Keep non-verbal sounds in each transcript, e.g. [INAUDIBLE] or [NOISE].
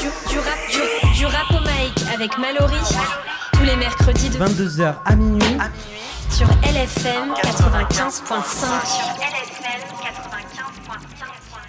du, du rap, du, du rap au mic avec Mallory. Tous les mercredis de 22h à minuit. sur LFM 95.5.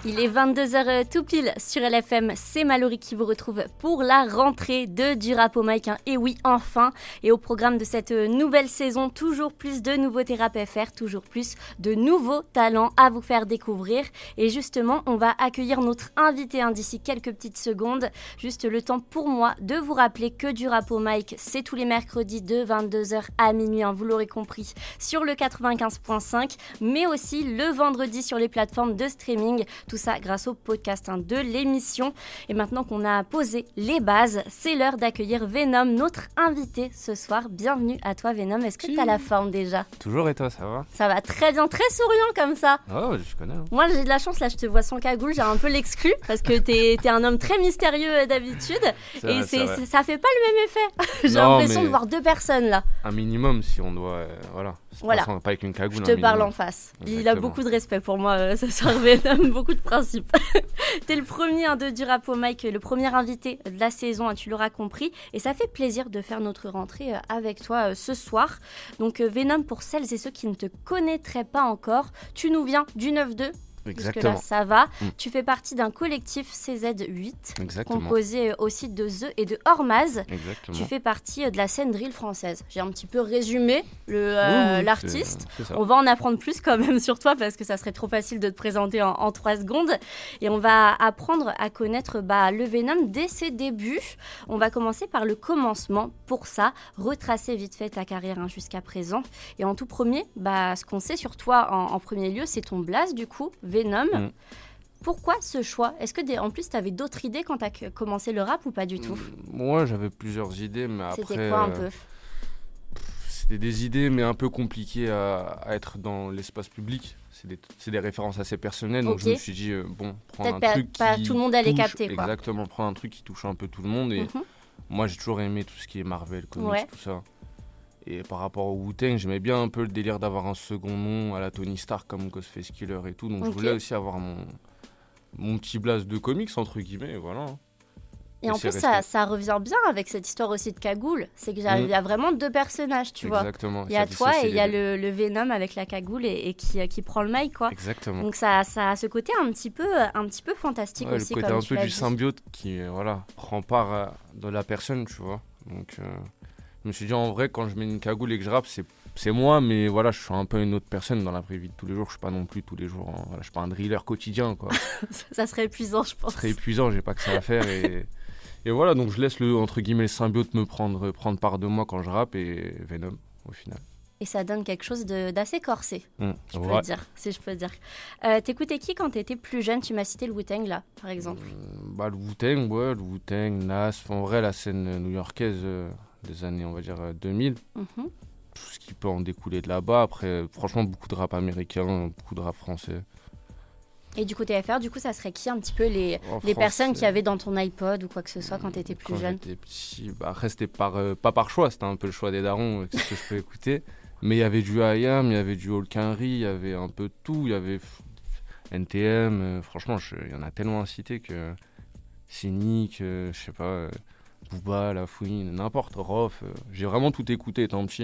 Il est 22h tout pile sur LFM, c'est Mallory qui vous retrouve pour la rentrée de du rap au. Et oui, enfin Et au programme de cette nouvelle saison, toujours plus de nouveautés rap FR, toujours plus de nouveaux talents à vous faire découvrir. Et justement, on va accueillir notre invité hein, d'ici quelques petites secondes. Juste le temps pour moi de vous rappeler que du rap au mic, c'est tous les mercredis de 22h à minuit, hein, vous l'aurez compris, sur le 95.5, mais aussi le vendredi sur les plateformes de streaming. Tout ça grâce au podcast hein, de l'émission. Et maintenant qu'on a posé les bases, c'est l'heure d'accueillir Venom, notre invité ce soir. Bienvenue à toi Venom. Est-ce que tu as la forme déjà? Toujours et toi, ça va? Ça va très bien, très souriant comme ça. Oh, je connais. hein. Moi j'ai de la chance, là je te vois sans cagoule, j'ai un peu l'exclu parce que t'es es un homme très mystérieux d'habitude. Et vrai, ça fait pas le même effet. [LAUGHS] j'ai l'impression mais- de voir deux personnes là. Un minimum si on doit. euh, voilà. Voilà. Pas, sans- pas avec une cagoule. Je un te parle en face. Il a beaucoup de respect pour moi euh, [LAUGHS] ce soir, Venom, beaucoup de principes. [LAUGHS] T'es le premier hein, de du rap au mic, le premier invité de la saison, hein, tu l'auras compris. Et ça fait plaisir de faire notre rentrée euh, avec toi euh, ce soir. Donc Venom, pour celles et ceux qui ne te connaîtraient pas encore, tu nous viens du 9-2. Jusque-là, Exactement. ça va. Mm. Tu fais partie d'un collectif CZ8, Exactement. composé euh, aussi de The et de Hormaz. Exactement. Tu fais partie euh, de la scène drill française. J'ai un petit peu résumé Oui, euh, oui, l'artiste. On va en apprendre plus quand même sur toi parce que ça serait trop facile de te présenter en, en trois secondes. Et on va apprendre à connaître bah, le Venom dès ses débuts. On va commencer par le commencement. Pour ça, retracer vite fait ta carrière hein, jusqu'à présent. Et en tout premier, bah, ce qu'on sait sur toi en, en premier lieu, c'est ton blast du coup, Venom. Mm. Pourquoi ce choix? Est-ce que des- en plus tu avais d'autres idées quand tu as commencé le rap ou pas du tout? Moi, j'avais plusieurs idées, mais après. C'était quoi un euh, peu? C'était des idées, mais un peu compliquées à, à être dans l'espace public. C'est des, références assez personnelles, donc je me suis dit, euh, bon, prendre un pas- truc pas qui tout le monde allait touche- capter, quoi. Exactement, prendre un truc qui touche un peu tout le monde. Et Mhm. moi, j'ai toujours aimé tout ce qui est Marvel, comics, Ouais. tout ça. Et par rapport au Wu-Tang, j'aimais bien un peu le délire d'avoir un second nom à la Tony Stark comme Ghostface Killer et tout. Donc je voulais aussi avoir mon, mon petit blast de comics, entre guillemets, et voilà. Et Et en plus, ça, ça revient bien avec cette histoire aussi de cagoule. C'est qu'il y, a- Mm. y a vraiment deux personnages, tu vois. Exactement. Il y a toi et il y a le, le Venom avec la cagoule et, et qui, qui prend le mic, quoi. Exactement. Donc ça, ça a ce côté un petit peu, un petit peu fantastique Ouais, le aussi, côté comme un peu du symbiote qui euh, voilà, prend part à- de la personne, tu vois. Donc euh, je me suis dit en vrai, quand je mets une cagoule et que je rappe, c'est. C'est moi, mais voilà, je suis un peu une autre personne dans la vraie vie de tous les jours. Je suis pas non plus tous les jours. en- voilà, je suis pas un driller quotidien, quoi. [LAUGHS] ça serait épuisant, je pense. Ce serait épuisant, j'ai pas que ça à faire. Et, et voilà, donc je laisse le, entre guillemets, le symbiote me prendre, prendre part de moi quand je rappe et Venom, au final. Et ça donne quelque chose d'assez corsé, Mm. je peux Ouais. dire, si je peux dire. Euh, T'écoutais qui quand t'étais plus jeune? Tu m'as cité le Wu-Tang, là, par exemple. Euh, Bah, le Wu-Tang, ouais, le Wu-Tang, Nas, en vrai, la scène new-yorkaise euh, des années, on va dire, euh, 2000, Mhm. tout ce qui peut en découler de là-bas. Après, euh, franchement, beaucoup de rap américain, beaucoup de rap français. Et du côté FR, du coup, ça serait qui un petit peu les, En les personnes qui avaient dans ton iPod ou quoi que ce soit quand t'étais plus quand jeune j'étais petit, bah, après, c'était par, euh, pas par choix, c'était un peu le choix des darons, euh, qu'est-ce que je peux écouter. Mais il y avait du IAM, il y avait du Hulk Henry, il y avait un peu tout, il y avait NTM, euh, franchement, il y en a tellement à citer que Cynic, euh, je sais pas, euh, Booba, La Fouine, n'importe, Rof, euh, j'ai vraiment tout écouté étant petit.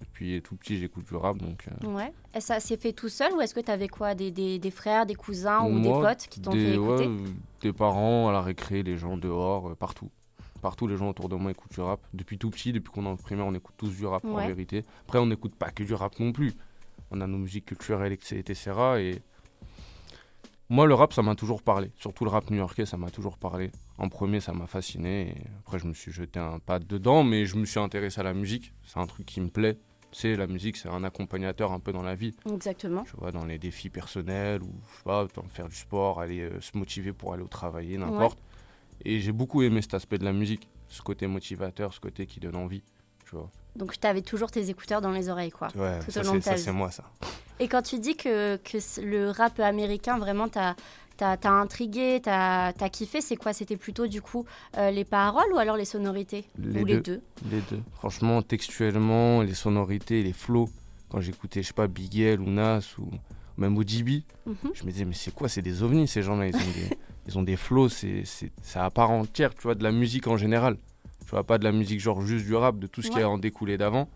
Et puis tout petit, j'écoute du rap, donc... euh, Ouais. Et ça s'est fait tout seul ou est-ce que t'avais quoi des, des, des frères, des cousins ou des potes qui t'ont des, fait écouter ouais, des parents à la récré, les gens dehors, euh, partout. Partout, les gens autour de moi écoutent du rap. Depuis tout petit, depuis qu'on est en primaire, on écoute tous du rap en vérité. Après, on n'écoute pas que du rap non plus. On a nos musiques culturelles, etc. etc. Et moi, le rap, ça m'a toujours parlé. Surtout le rap new-yorkais, ça m'a toujours parlé. En premier, ça m'a fasciné. Et après, je me suis jeté un pas dedans, mais je me suis intéressé à la musique. C'est un truc qui me plaît. Tu sais, la musique, c'est un accompagnateur un peu dans la vie Exactement. tu vois, dans les défis personnels ou je sais pas, faire du sport, aller euh, se motiver pour aller au travail, n'importe. Et j'ai beaucoup aimé cet aspect de la musique, ce côté motivateur, ce côté qui donne envie, tu vois. Donc t'avais toujours tes écouteurs dans les oreilles, quoi. Ouais, Tout ça au long de c'est ta ça, c'est vie. moi ça. Et quand tu dis que, que le rap américain, vraiment, t'as intrigué, t'as as kiffé, c'est quoi? C'était plutôt, du coup, euh, les paroles ou alors les sonorités? Les Ou les deux. deux? Les deux. Franchement, textuellement, les sonorités, les flows, quand j'écoutais, je sais pas, Big L ou Nas ou même ODB, Mhm. je me disais, mais c'est quoi? C'est des ovnis ces gens-là, ils ont des, [LAUGHS] ils ont des flows, c'est à part entière, tu vois, de la musique en général. Tu vois, pas de la musique genre juste du rap, de tout ce qui a en découlé d'avant.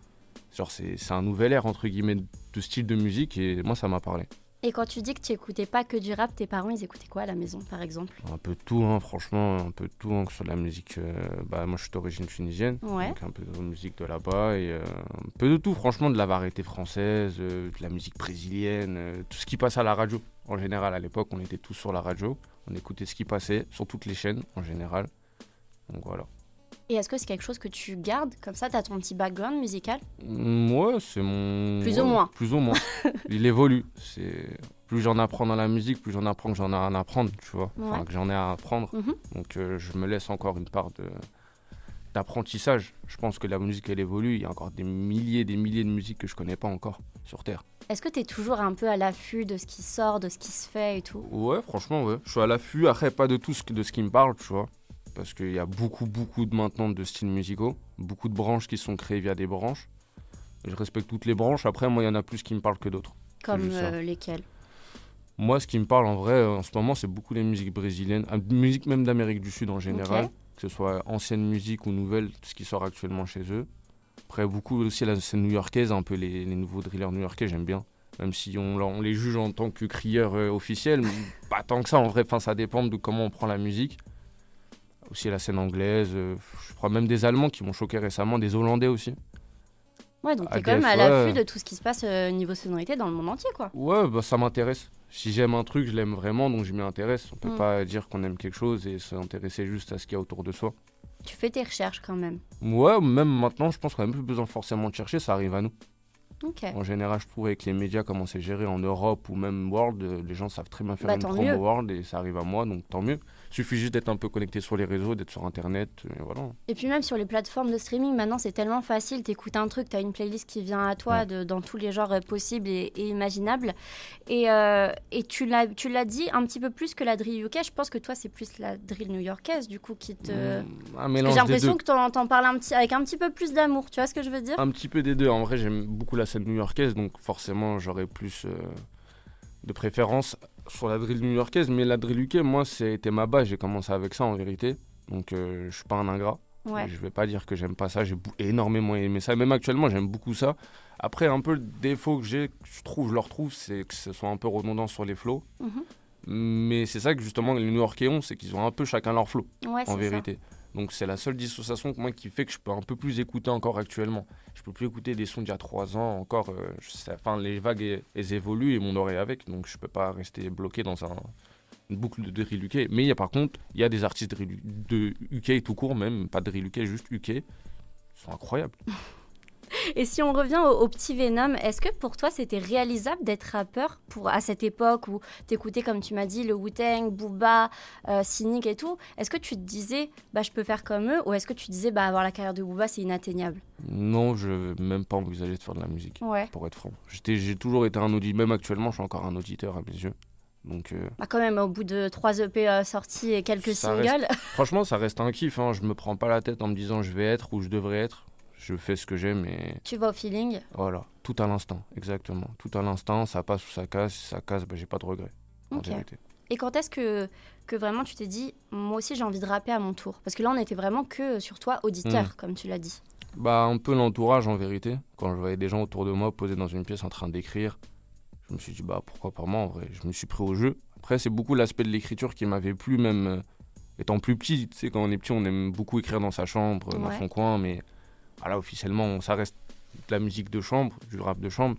Genre, c'est un nouvel air, entre guillemets, de style de musique, et moi, ça m'a parlé. Et quand tu dis que tu écoutais pas que du rap, tes parents, ils écoutaient quoi à la maison, par exemple? Un peu de tout, hein, franchement, un peu de tout, hein, que ce soit de la musique. euh, bah, moi, je suis d'origine tunisienne, Ouais. donc un peu de musique de là-bas, et euh, un peu de tout, franchement, de la variété française, euh, de la musique brésilienne, tout ce qui passe à la radio. En général, à l'époque, on était tous sur la radio, on écoutait ce qui passait sur toutes les chaînes, en général. Donc voilà. Et est-ce que c'est quelque chose que tu gardes Comme ça, tu as ton petit background musical? Mm, Ouais, c'est mon. Plus ou moins. Plus ou moins. [LAUGHS] Il évolue. C'est plus j'en apprends dans la musique, plus j'en apprends que j'en ai à en apprendre, tu vois. Enfin, que j'en ai à apprendre. Mhm. Donc euh, je me laisse encore une part de d'apprentissage. Je pense que la musique elle évolue. Il y a encore des milliers, des milliers de musiques que je connais pas encore sur terre. Est-ce que tu es toujours un peu à l'affût de ce qui sort, de ce qui se fait et tout? Ouais, franchement, ouais. Je suis à l'affût. Après, pas de tout ce, de ce qui me parle, tu vois. Parce qu'il y a beaucoup, beaucoup de maintenant de styles musicaux. Beaucoup de branches qui sont créées via des branches. Je respecte toutes les branches. Après, moi, il y en a plus qui me parlent que d'autres. Comme euh, lesquels Moi, ce qui me parle en vrai, euh, en ce moment, c'est beaucoup les musiques brésiliennes, euh, musique même d'Amérique du Sud en général, que ce soit ancienne musique ou nouvelle, ce qui sort actuellement chez eux. Après, beaucoup aussi la scène new-yorkaise, un peu les, les nouveaux drillers new-yorkais, j'aime bien. Même si on, on les juge en tant que crieurs euh, officiels, pas tant que ça en vrai, enfin, ça dépend de comment on prend la musique. Aussi la scène anglaise, euh, je crois même des Allemands qui m'ont choqué récemment, des Hollandais aussi. Ouais, donc tu es ADF, quand même à ouais. l'affût de tout ce qui se passe euh, niveau sonorité dans le monde entier, quoi. Ouais, bah, ça m'intéresse. Si j'aime un truc, je l'aime vraiment, donc je m'y intéresse. On peut Mm. pas dire qu'on aime quelque chose et s'intéresser juste à ce qu'il y a autour de soi. Tu fais tes recherches quand même. Ouais, même maintenant, je pense qu'on n'a même plus besoin forcément de chercher, ça arrive à nous. En général, je trouve avec les médias, comment c'est géré en Europe ou même World, les gens savent très bien faire Bah, une promo mieux. World et ça arrive à moi, donc tant mieux. Suffit juste d'être un peu connecté sur les réseaux, d'être sur Internet, et voilà. Et puis même sur les plateformes de streaming, maintenant c'est tellement facile, t'écoutes un truc, t'as une playlist qui vient à toi Ouais. de, dans tous les genres possibles et, et imaginables. Et, euh, et tu l'as dit un petit peu plus que la drill UK, je pense que toi c'est plus la drill new-yorkaise du coup qui te... Mm, Un mélange J'ai l'impression que t'en t'en parles un petit, avec un petit peu plus d'amour, tu vois ce que je veux dire? Un petit peu des deux. En vrai, j'aime beaucoup la new-yorkaise, donc forcément, j'aurais plus euh, de préférence sur la drill new-yorkaise. Mais la drill UK, moi, c'était ma base. J'ai commencé avec ça en vérité. Donc, euh, je suis pas un ingrat. Ouais. Je vais pas dire que j'aime pas ça. J'ai énormément aimé ça. Même actuellement, j'aime beaucoup ça. Après, un peu le défaut que j'ai, que je trouve, je le retrouve, c'est que ce soit un peu redondant sur les flows. Mhm. Mais c'est ça que justement les New-Yorkais ont, c'est qu'ils ont un peu chacun leur flow Ouais, en ça. Donc c'est la seule dissociation moi qui fait que je peux un peu plus écouter encore actuellement. Je peux plus écouter des sons d'il y a trois ans encore. euh, enfin, les vagues elles, évoluent et mon oreille avec, donc je peux pas rester bloqué dans un, une boucle de drill UK. Mais il y a par contre, il y a des artistes drill- de UK tout court même, pas de drill UK, juste UK. Ils sont incroyables. [LAUGHS] [LAUGHS] Et si on revient au, au petit Venom, est-ce que pour toi c'était réalisable d'être rappeur pour, à cette époque où t'écoutais, comme tu m'as dit, le Wu-Tang, Booba, euh, Cynic et tout Est-ce que tu te disais, bah je peux faire comme eux Ou est-ce que tu disais, bah avoir la carrière de Booba c'est inatteignable? Non, je même pas envisager de faire de la musique, Ouais. pour être franc. J'ai toujours été un auditeur, même actuellement, je suis encore un auditeur à mes yeux. Donc euh, Bah quand même, au bout de 3 EP euh, sortis et quelques singles. [LAUGHS] Franchement, ça reste un kiff. Hein. Je me prends pas la tête en me disant je vais être où je devrais être. Je fais ce que j'aime et tu vas au feeling. voilà, tout à l'instant, exactement. Tout à l'instant, ça passe ou ça casse. Si ça casse, bah, j'ai pas de regrets. En Ok. vérité. Et quand est-ce que, que vraiment tu t'es dit, moi aussi j'ai envie de rapper à mon tour? Parce que là on était vraiment que sur toi, auditeur, Mm. comme tu l'as dit. Bah, un peu l'entourage en vérité. Quand je voyais des gens autour de moi posés dans une pièce en train d'écrire, je me suis dit bah pourquoi pas moi en vrai? Je me suis pris au jeu. Après, c'est beaucoup l'aspect de l'écriture qui m'avait plu, même euh, étant plus petit. Tu sais, quand on est petit, on aime beaucoup écrire dans sa chambre, dans son coin, mais voilà, officiellement, ça reste de la musique de chambre, du rap de chambre.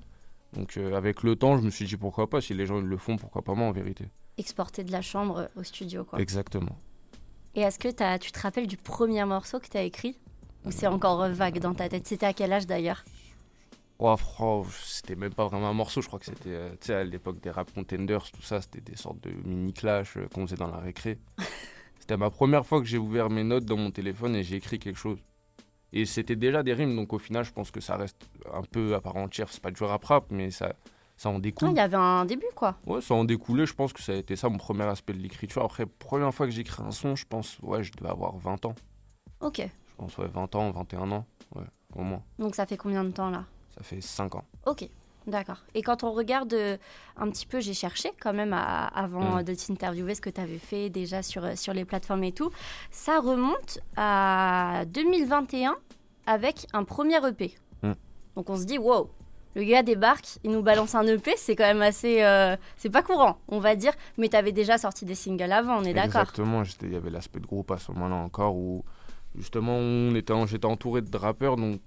Donc, euh, avec le temps, je me suis dit pourquoi pas. Si les gens ils le font, pourquoi pas moi en vérité. Exporté de la chambre euh, au studio, quoi. Exactement. Et est-ce que tu te rappelles du premier morceau que tu as écrit? Ou c'est encore euh, vague dans ta tête? C'était à quel âge d'ailleurs? Oh, c'était même pas vraiment un morceau, je crois que c'était euh, sais, à l'époque des rap contenders, tout ça, c'était des sortes de mini clash euh, qu'on faisait dans la récré. [LAUGHS] c'était ma première fois que j'ai ouvert mes notes dans mon téléphone et j'ai écrit quelque chose. Et c'était déjà des rimes, donc au final, je pense que ça reste un peu à part entière. C'est pas du rap rap, mais ça, ça en découle. Il y avait un début, quoi. Ouais, ça en découlait, je pense que ça a été ça mon premier aspect de l'écriture. Après, première fois que j'écris un son, je pense, ouais, je devais avoir 20 ans. Ok. Je pense, ouais, 20 ans, 21 ans, ouais, au moins. Donc ça fait combien de temps là? Ça fait 5 ans. Ok. D'accord. Et quand on regarde euh, un petit peu, j'ai cherché quand même à- avant Mm. de t'interviewer ce que tu avais fait déjà sur, euh, sur les plateformes et tout. Ça remonte à 2021 avec un premier EP. Mm. Donc on se dit, wow, le gars débarque, il nous balance un EP, c'est quand même assez. euh, c'est pas courant, on va dire. Mais tu avais déjà sorti des singles avant, on est d'accord Exactement, il y avait l'aspect de groupe à ce moment-là encore où justement j'étais entouré de rappeurs donc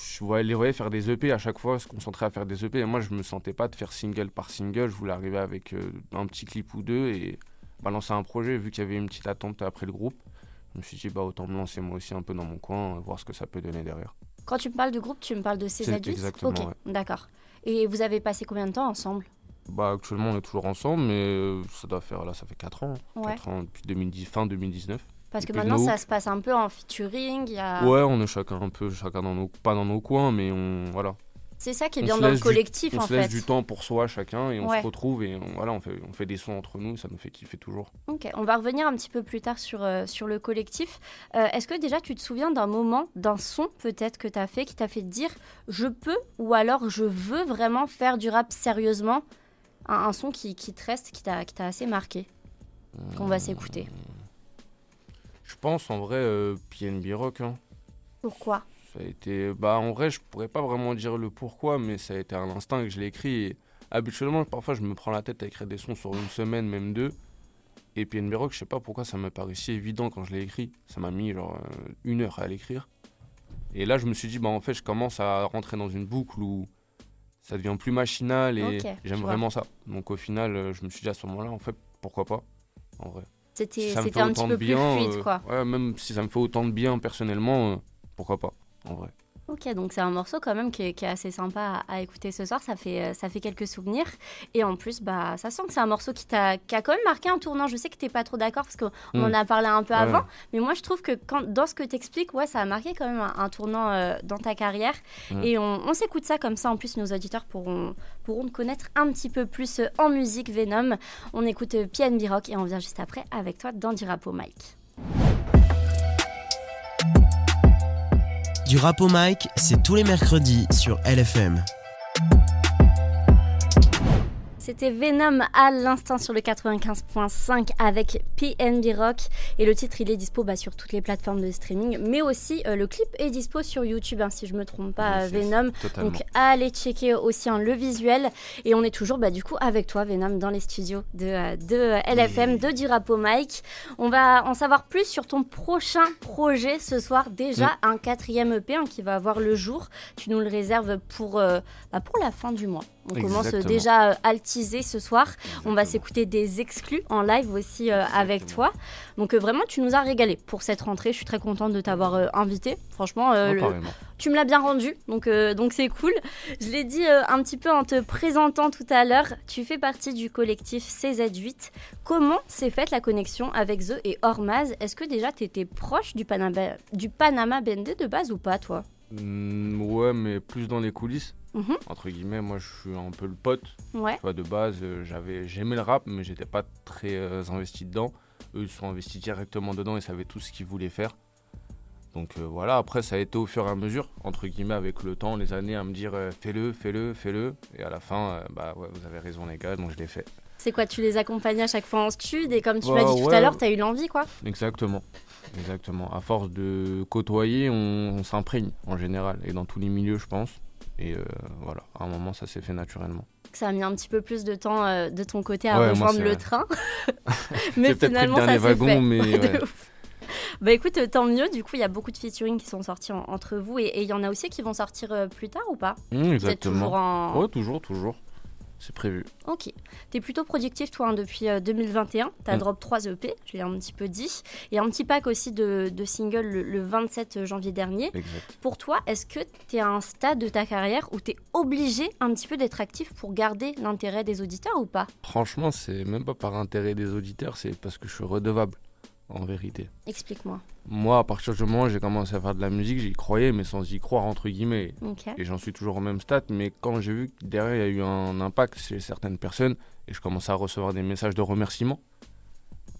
je voyais les voyais faire des EP à chaque fois, se concentrer à faire des EP et moi je me sentais pas de faire single par single, je voulais arriver avec euh, un petit clip ou deux et balancer un projet vu qu'il y avait une petite attente après le groupe. Je me suis dit bah autant me lancer moi aussi un peu dans mon coin, voir ce que ça peut donner derrière. Quand tu me parles de groupe, tu me parles de ces adultes? exactement, Ok, ouais. d'accord. Et vous avez passé combien de temps ensemble? Bah actuellement on est toujours ensemble mais euh, ça doit faire là ça fait 4 ans, Ouais. 4 ans depuis 2010 fin 2019. Parce que maintenant, ça se passe un peu en featuring. il Y a... Ouais, on est chacun un peu chacun dans nos pas dans nos coins mais on voilà. C'est ça qui est On bien dans le du- collectif, on en se laisse du temps pour soi chacun et on Ouais. se retrouve et on, voilà, on fait, on fait des sons entre nous, ça nous fait kiffer toujours. Ok, on va revenir un petit peu plus tard sur, euh, sur le collectif. Euh, Est-ce que déjà tu te souviens d'un moment, d'un son peut-être que tu as fait, qui t'a fait dire je peux ou alors je veux vraiment faire du rap sérieusement? Un, un son qui, qui te reste, qui t'a qui t'a assez marqué, qu'on va s'écouter. Je pense en vrai euh, PNB Rock, hein. Pourquoi? Ça a été, bah en vrai je pourrais pas vraiment dire le pourquoi, mais ça a été un instinct que je l'ai écrit. Et habituellement parfois je me prends la tête à écrire des sons sur une semaine, même deux. Et PNB Rock, je sais pas pourquoi ça m'a paru si évident quand je l'ai écrit. Ça m'a mis genre euh, une heure à l'écrire. Et là je me suis dit bah en fait je commence à rentrer dans une boucle où ça devient plus machinal et j'aime vraiment ça. Donc au final euh, je me suis dit à ce moment-là en fait pourquoi pas en vrai. C'était un petit peu bien, plus fluide, euh, quoi. ouais, même si ça me fait autant de bien personnellement, euh, pourquoi pas, en vrai. Ok, donc c'est un morceau quand même qui est, qui est assez sympa à, à écouter ce soir. Ça fait, euh, ça fait quelques souvenirs. Et en plus, bah, ça sent que c'est un morceau qui, t'a, qui a quand même marqué un tournant. Je sais que t'es pas trop d'accord parce qu'on Mm. en a parlé un peu Ouais. avant. Mais moi, je trouve que quand, dans ce que t'expliques, ouais, ça a marqué quand même un, un tournant euh, dans ta carrière. Mm. Et on, on s'écoute ça comme ça. En plus, nos auditeurs pourront, pourront te connaître un petit peu plus en musique, Venom. On écoute euh, PNB Rock et on vient juste après avec toi dans du rap au Mike. Du rap au mic, c'est tous les mercredis sur LFM. C'était Venom à l'instant sur le 95.5 avec PNB Rock. Et le titre il est dispo bah, sur toutes les plateformes de streaming mais aussi euh, le clip est dispo sur YouTube hein, si je me trompe pas yes, Venom. Totalement. donc allez checker aussi hein, le visuel. Et on est toujours bah, du coup avec toi Venom dans les studios de, euh, de euh, LFM Oui. de du Rapo Mike. On va en savoir plus sur ton prochain projet ce soir. Déjà Mm. un quatrième EP hein, qui va avoir le jour. Tu nous le réserves pour, euh, bah, pour la fin du mois on commence euh, déjà euh, à le teaser ce soir on va s'écouter des exclus en live aussi euh, avec toi. Donc euh, vraiment, tu nous as régalé pour cette rentrée. Je suis très contente de t'avoir euh, invité. Franchement, euh, le- pareillement. tu me l'as bien rendu, donc euh, donc c'est cool. Je l'ai dit euh, un petit peu en te présentant tout à l'heure. Tu fais partie du collectif CZ8. Comment s'est faite la connexion avec The et Hormaz Est-ce que déjà tu étais proche du Panama, du Panama BND de base ou pas, toi? Mm, ouais, mais plus dans les coulisses. Mhm. Entre guillemets, moi je suis un peu le pote. Ouais. Tu vois, de base, euh, j'avais, j'aimais le rap, mais j'étais pas très euh, investi dedans. Eux, ils sont investis directement dedans, ils savaient tout ce qu'ils voulaient faire. Donc euh, voilà, après, ça a été au fur et à mesure, entre guillemets, avec le temps, les années, à me dire euh, fais-le, fais-le, fais-le. Et à la fin, bah ouais, vous avez raison, les gars, donc je l'ai fait. C'est quoi Tu les accompagnes à chaque fois en stud et comme tu Bah, m'as dit tout à l'heure, tu as eu l'envie, quoi Exactement. Exactement. À force de côtoyer, on, on s'imprègne en général, et dans tous les milieux, je pense. Et euh, voilà, à un moment, ça s'est fait naturellement. ça a mis un petit peu plus de temps euh, de ton côté à Ouais, rejoindre le train. [LAUGHS] [LAUGHS] Mais peut-être pris le finalement, ça s'est wagon, fait. mais [LAUGHS] Ouais. Bah écoute, euh, tant mieux. Du coup, il y a beaucoup de featuring qui sont sortis en- entre vous et il y en a aussi qui vont sortir euh, plus tard ou pas? Mmh, exactement. toujours en. Ouais, toujours, toujours. C'est prévu. Ok. T'es plutôt productif, toi, hein, depuis euh, 2021. T'as Mm. drop 3 EP, je l'ai un petit peu dit. Et un petit pack aussi de, de singles le, le 27 janvier dernier. Exact. Pour toi, est-ce que tu es à un stade de ta carrière où tu es obligé un petit peu d'être actif pour garder l'intérêt des auditeurs ou pas? Franchement, c'est même pas par intérêt des auditeurs, c'est parce que je suis redevable, en vérité. Explique-moi. Moi, à partir du moment où j'ai commencé à faire de la musique, j'y croyais, mais sans y croire, entre guillemets. Et j'en suis toujours au même stade, mais quand j'ai vu que derrière, il y a eu un impact chez certaines personnes, et je commençais à recevoir des messages de remerciement,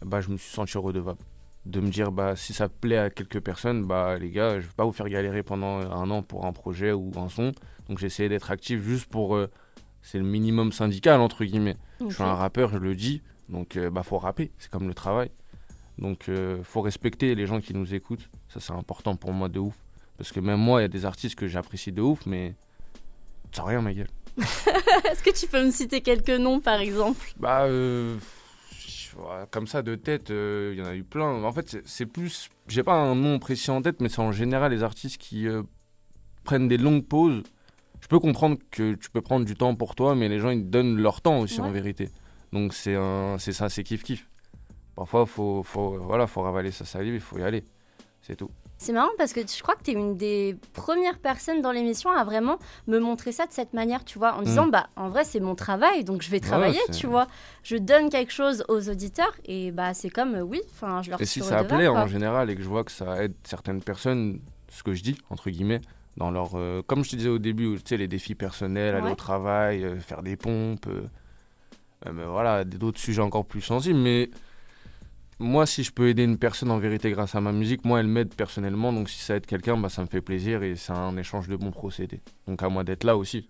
bah, je me suis senti redevable. De me dire, bah, si ça plaît à quelques personnes, bah, les gars, je vais pas vous faire galérer pendant un an pour un projet ou un son. Donc j'ai essayé d'être actif juste pour euh, c'est le minimum syndical, entre guillemets. Je suis un rappeur, je le dis, donc euh, bah faut rapper, c'est comme le travail. Donc euh, faut respecter les gens qui nous écoutent, ça c'est important pour moi de ouf. Parce que même moi, il y a des artistes que j'apprécie de ouf, mais ça rien ma gueule. [LAUGHS] Est-ce que tu peux me citer quelques noms par exemple? Bah, euh, comme ça de tête, euh, il y en a eu plein. En fait, c'est- plus, j'ai pas un nom précis en tête, mais c'est en général les artistes qui euh, prennent des longues pauses. Je peux comprendre que tu peux prendre du temps pour toi, mais les gens ils donnent leur temps aussi en vérité. Donc c'est un, c'est ça, c'est kiff kiff. Parfois, faut, faut, voilà, faut ravaler sa salive, il faut y aller. C'est tout. C'est marrant parce que je crois que tu es une des premières personnes dans l'émission à vraiment me montrer ça de cette manière, tu vois, en disant, bah, en vrai, c'est mon travail, donc je vais travailler, tu vois. Je donne quelque chose aux auditeurs et bah, c'est comme, euh, oui, enfin, je leur Et si ça redevable, plaît en général et que je vois que ça aide certaines personnes, ce que je dis, entre guillemets, dans leur. euh, comme je te disais au début, tu sais, les défis personnels, aller au travail, euh, faire des pompes, voilà, d'autres sujets encore plus sensibles. Mais moi, si je peux aider une personne en vérité grâce à ma musique, moi, elle m'aide personnellement. Donc si ça aide quelqu'un, bah, ça me fait plaisir et c'est un échange de bons procédés. Donc à moi d'être là aussi.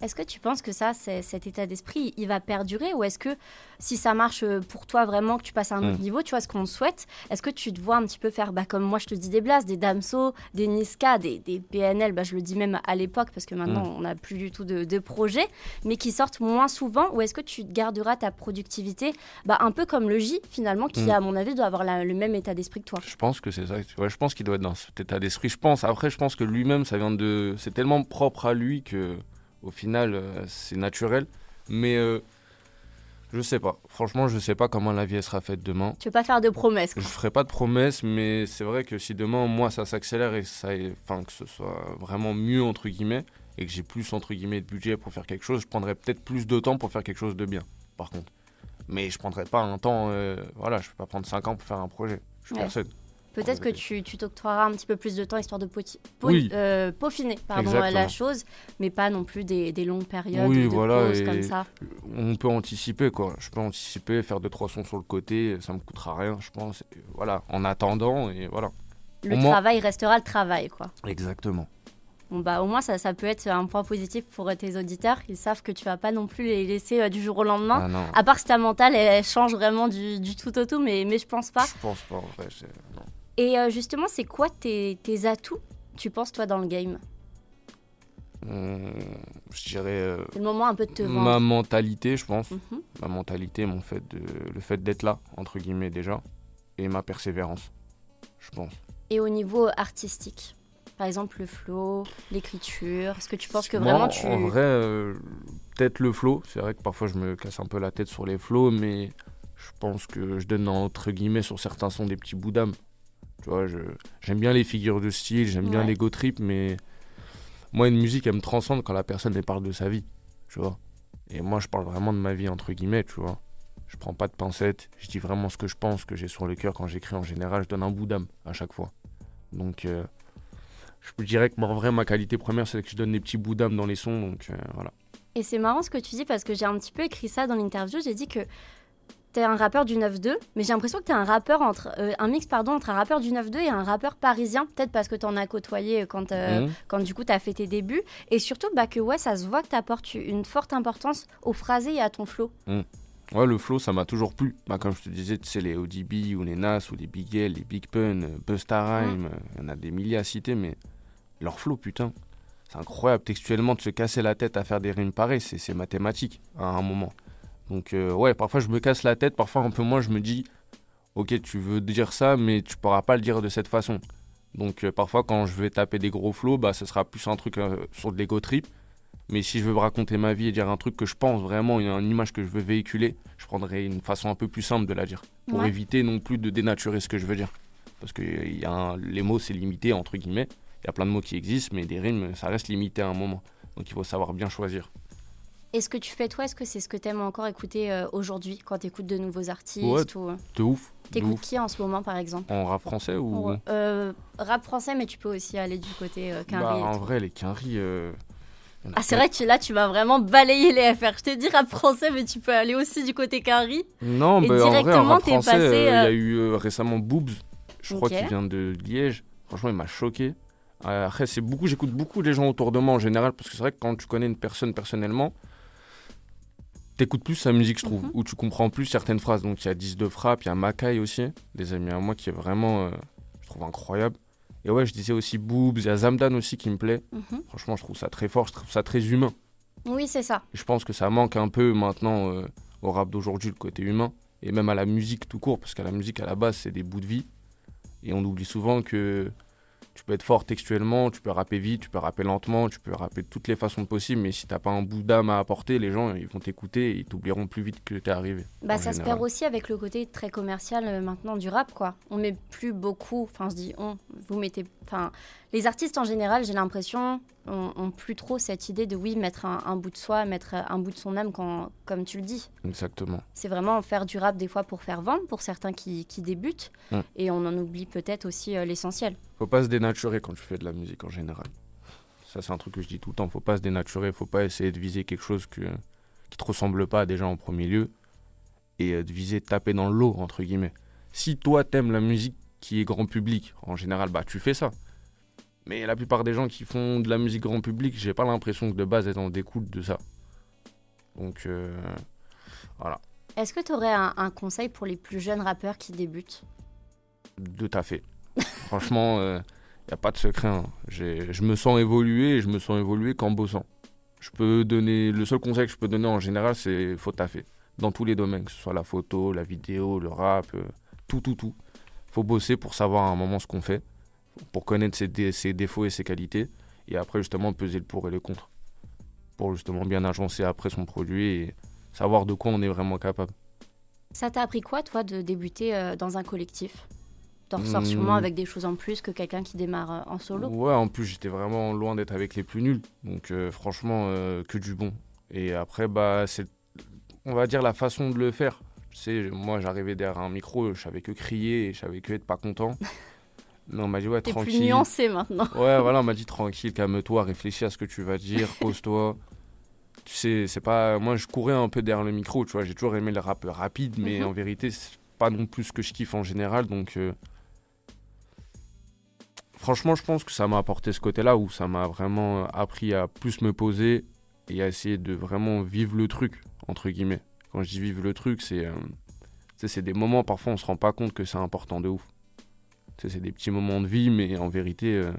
Est-ce que tu penses que ça, cet état d'esprit, il va perdurer ou est-ce que si ça marche euh, pour toi vraiment, que tu passes à un autre Mm. niveau, tu vois ce qu'on souhaite, est-ce que tu te vois un petit peu faire, bah, comme moi je te dis des Blas, des Damso, des Niska, des, des PNL, bah, je le dis même à l'époque parce que maintenant Mm. on n'a plus du tout de, de projets, mais qui sortent moins souvent ou est-ce que tu garderas ta productivité bah, un peu comme le J finalement qui Mm. à mon avis doit avoir la- le même état d'esprit que toi? Je pense que c'est ça. Ouais, je pense qu'il doit être dans cet état d'esprit. Je pense. Après, je pense que lui-même, ça vient de. C'est tellement propre à lui que, au final, euh, c'est naturel. Mais euh, je sais pas. Franchement, je sais pas comment la vie elle sera faite demain. Tu veux pas faire de promesses Je quoi. ferai pas de promesses, mais c'est vrai que si demain, moi, ça s'accélère et ça, est- enfin, que ce soit vraiment mieux entre guillemets et que j'ai plus entre guillemets de budget pour faire quelque chose, je prendrai peut-être plus de temps pour faire quelque chose de bien. Par contre. Mais je prendrai pas un temps. euh, voilà, je peux pas prendre 5 ans pour faire un projet. Je suis Ouais. personne. Peut-être que tu t'octroieras un petit peu plus de temps histoire de Oui. euh, peaufiner pardon, la chose, mais pas non plus des, des longues périodes Oui, de voilà, comme ça. on peut anticiper quoi. Je peux anticiper, faire deux trois sons sur le côté, ça me coûtera rien, je pense. Et voilà, en attendant et voilà. Le au moins- travail restera le travail, quoi. Exactement. Bon, bah, au moins, ça, ça peut être un point positif pour tes auditeurs. Ils savent que tu vas pas non plus les laisser euh, du jour au lendemain. Ah non. À part si ta mentale, elle, elle change vraiment du, du tout au tout, mais, mais je pense pas. Je pense pas en vrai. Et euh, justement, c'est quoi tes, tes atouts, tu penses, toi, dans le game? Hum, je dirais euh, le moment un peu de te vendre. ma mentalité, je pense. Mhm. Ma mentalité, mon fait de, le fait d'être là entre guillemets déjà, et ma persévérance, je pense. Et au niveau artistique Par exemple, le flow, l'écriture Est-ce que tu penses que Moi, vraiment tu. En vrai, euh, peut-être le flow. C'est vrai que parfois je me casse un peu la tête sur les flows, mais je pense que je donne entre guillemets sur certains sons des petits bouts d'âme. Tu vois, j'aime bien les figures de style, j'aime bien Ouais. l'ego trip, mais moi, une musique, elle me transcende quand la personne elle parle de sa vie. Tu vois. Et moi, je parle vraiment de ma vie, entre guillemets, tu vois. Je prends pas de pincettes, je dis vraiment ce que je pense, ce que j'ai sur le cœur quand j'écris en général. Je donne un bout d'âme à chaque fois. Donc, euh, je dirais que en vrai, ma qualité première, c'est que je donne des petits bouts d'âme dans les sons. Donc, euh, voilà. Et c'est marrant ce que tu dis parce que j'ai un petit peu écrit ça dans l'interview. J'ai dit que t'es un rappeur du 9-2, mais j'ai l'impression que t'es un rappeur entre euh, un mix pardon entre un rappeur du 9-2 et un rappeur parisien. Peut-être parce que t'en as côtoyé quand euh, Mhm. quand du coup t'as fait tes débuts et surtout bah que ouais ça se voit que t'apportes une forte importance au phrasé et à ton flow. Ouais, le flow, ça m'a toujours plu. Bah, comme je te disais, tu sais, les ODB ou les Nas ou les Big L, les Big Pun, euh, Busta Rhymes, euh, il y en a des milliers à citer, mais leur flow, putain, c'est incroyable. Textuellement, de se casser la tête à faire des rimes pareilles, c'est mathématique à un moment. Donc, euh, ouais, parfois je me casse la tête, parfois un peu moins, je me dis, ok, tu veux dire ça, mais tu pourras pas le dire de cette façon. Donc, euh, parfois, quand je vais taper des gros flows, bah, ce sera plus un truc euh, sur de l'ego trip. Mais si je veux raconter ma vie et dire un truc que je pense vraiment, une image que je veux véhiculer, je prendrai une façon un peu plus simple de la dire. Pour Ouais. éviter non plus de dénaturer ce que je veux dire. Parce que y a un- les mots, c'est limité, entre guillemets. Il y a plein de mots qui existent, mais des rimes, ça reste limité à un moment. Donc il faut savoir bien choisir. Et ce que tu fais toi, est-ce que c'est ce que t'aimes encore écouter euh, aujourd'hui quand t'écoutes de nouveaux artistes Ouais. ou euh, De ouf. t'écoutes qui en ce moment par exemple? En rap français ou. Euh, Rap français, mais tu peux aussi aller du côté euh, Bah, en tout. vrai, les quinries. en Ah, c'est vrai que là, tu vas vraiment balayer les FR. Je t'ai dit rap français, mais tu peux aller aussi du côté Quinry. Non, Et bah, en vrai, en directement, rap français, euh, il y a eu euh, récemment Boobs, je crois Ok. qu'il vient de Liège. Franchement, il m'a choqué. Après, c'est beaucoup, j'écoute beaucoup les gens autour de moi en général, parce que c'est vrai que quand tu connais une personne personnellement, t'écoutes plus sa musique, je trouve, Mhm. où tu comprends plus certaines phrases. Donc il y a 10 de frappe, il y a Makai aussi, des amis à moi qui est vraiment, euh, je trouve incroyable. Et ouais, je disais aussi Boobs, il y a Zamdan aussi qui me plaît. Mhm. Franchement, je trouve ça très fort, je trouve ça très humain. Oui, c'est ça. Je pense que ça manque un peu maintenant euh, au rap d'aujourd'hui, le côté humain, et même à la musique tout court, parce qu'à la musique, à la base, c'est des bouts de vie. Et on oublie souvent que tu peux être fort textuellement, tu peux rapper vite, tu peux rapper lentement, tu peux rapper de toutes les façons possibles, mais si t'as pas un bout d'âme à apporter, les gens ils vont t'écouter et ils t'oublieront plus vite que t'es arrivé. Bah, ça se perd aussi avec le côté très commercial euh, maintenant du rap, quoi. On met plus beaucoup, enfin, je dis on, vous mettez, enfin, les artistes en général, j'ai l'impression, ont, ont plus trop cette idée de oui, mettre un, un bout de soi, mettre un bout de son âme, quand, comme tu le dis. Exactement. C'est vraiment faire du rap des fois pour faire vendre, pour certains qui, qui débutent, et on en oublie peut-être aussi euh, l'essentiel. Faut pas se dénaturer quand tu fais de la musique en général. Ça, c'est un truc que je dis tout le temps. Faut pas se dénaturer, faut pas essayer de viser quelque chose que, qui te ressemble pas déjà en premier lieu et euh, de viser de taper dans l'eau, entre guillemets. Si toi, t'aimes la musique qui est grand public, en général, bah tu fais ça. Mais la plupart des gens qui font de la musique grand public, j'ai pas l'impression que de base, elles en découlent de ça. Donc, euh, voilà, Est-ce que tu aurais un, un conseil pour les plus jeunes rappeurs qui débutent? De taffer. Franchement, il n'y a pas de secret. hein. Je me sens évoluer et je me sens évoluer qu'en bossant. Je peux donner, le seul conseil que je peux donner en général, c'est faut taffer. Dans tous les domaines, que ce soit la photo, la vidéo, le rap, euh, tout, tout, tout. faut bosser pour savoir à un moment ce qu'on fait, pour connaître ses, dé- ses défauts et ses qualités, et après justement peser le pour et le contre. Pour justement bien agencer après son produit et savoir de quoi on est vraiment capable. Ça t'a appris quoi, toi, de débuter euh, dans un collectif? T'en ressors Hmm. sûrement avec des choses en plus que quelqu'un qui démarre euh, en solo? Ouais, en plus j'étais vraiment loin d'être avec les plus nuls. Donc euh, franchement, que du bon. Et après, bah, c'est, on va dire, la façon de le faire. Tu sais, moi j'arrivais derrière un micro, je savais que crier je savais que être pas content. [LAUGHS] Mais on m'a dit, ouais, T'es plus tranquille. nuancé maintenant. Ouais, voilà, on m'a dit [LAUGHS] tranquille, calme-toi, réfléchis à ce que tu vas dire, pose-toi. Tu sais, c'est pas. Moi, je courais un peu derrière le micro, tu vois. J'ai toujours aimé le rap rapide, mais Mhm. en vérité, c'est pas non plus ce que je kiffe en général. Donc, euh, franchement, je pense que ça m'a apporté ce côté-là où ça m'a vraiment appris à plus me poser et à essayer de vraiment vivre le truc, entre guillemets. Quand je dis vivre le truc, c'est. euh, tu sais, c'est des moments, parfois, on se rend pas compte que c'est important de ouf. C'est des petits moments de vie, mais en vérité. euh,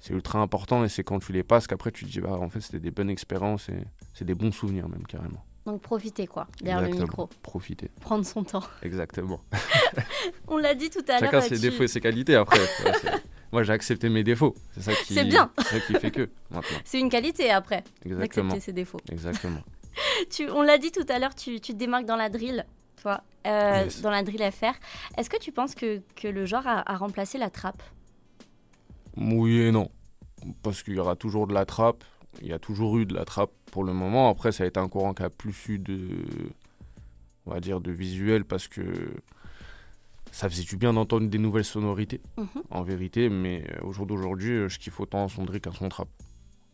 c'est ultra important et c'est quand tu les passes qu'après tu te dis bah en fait c'était des bonnes expériences et c'est des bons souvenirs même carrément. Donc profitez quoi, derrière le micro. Profiter. Prendre son temps. Exactement. [LAUGHS] On l'a dit tout à l'heure. Chacun ses tu- défauts et ses qualités après. [LAUGHS] Moi j'ai accepté mes défauts. C'est ça qui bien. [LAUGHS] c'est ça qui fait que maintenant. C'est une qualité après, Exactement. d'accepter ses défauts. Exactement. Tu, on l'a dit tout à l'heure, tu, tu te démarques dans la drill, toi, euh, Yes. dans la drill FR. Est-ce que tu penses que, que le genre a, a remplacé la trappe? Oui et non. Parce qu'il y aura toujours de la trappe. Il y a toujours eu de la trappe pour le moment. Après, ça a été un courant qui a plus eu de. On va dire de visuel parce que ça faisait du bien d'entendre des nouvelles sonorités, Mhm. en vérité. Mais euh, au jour d'aujourd'hui, euh, je kiffe autant son drill qu'un son trap.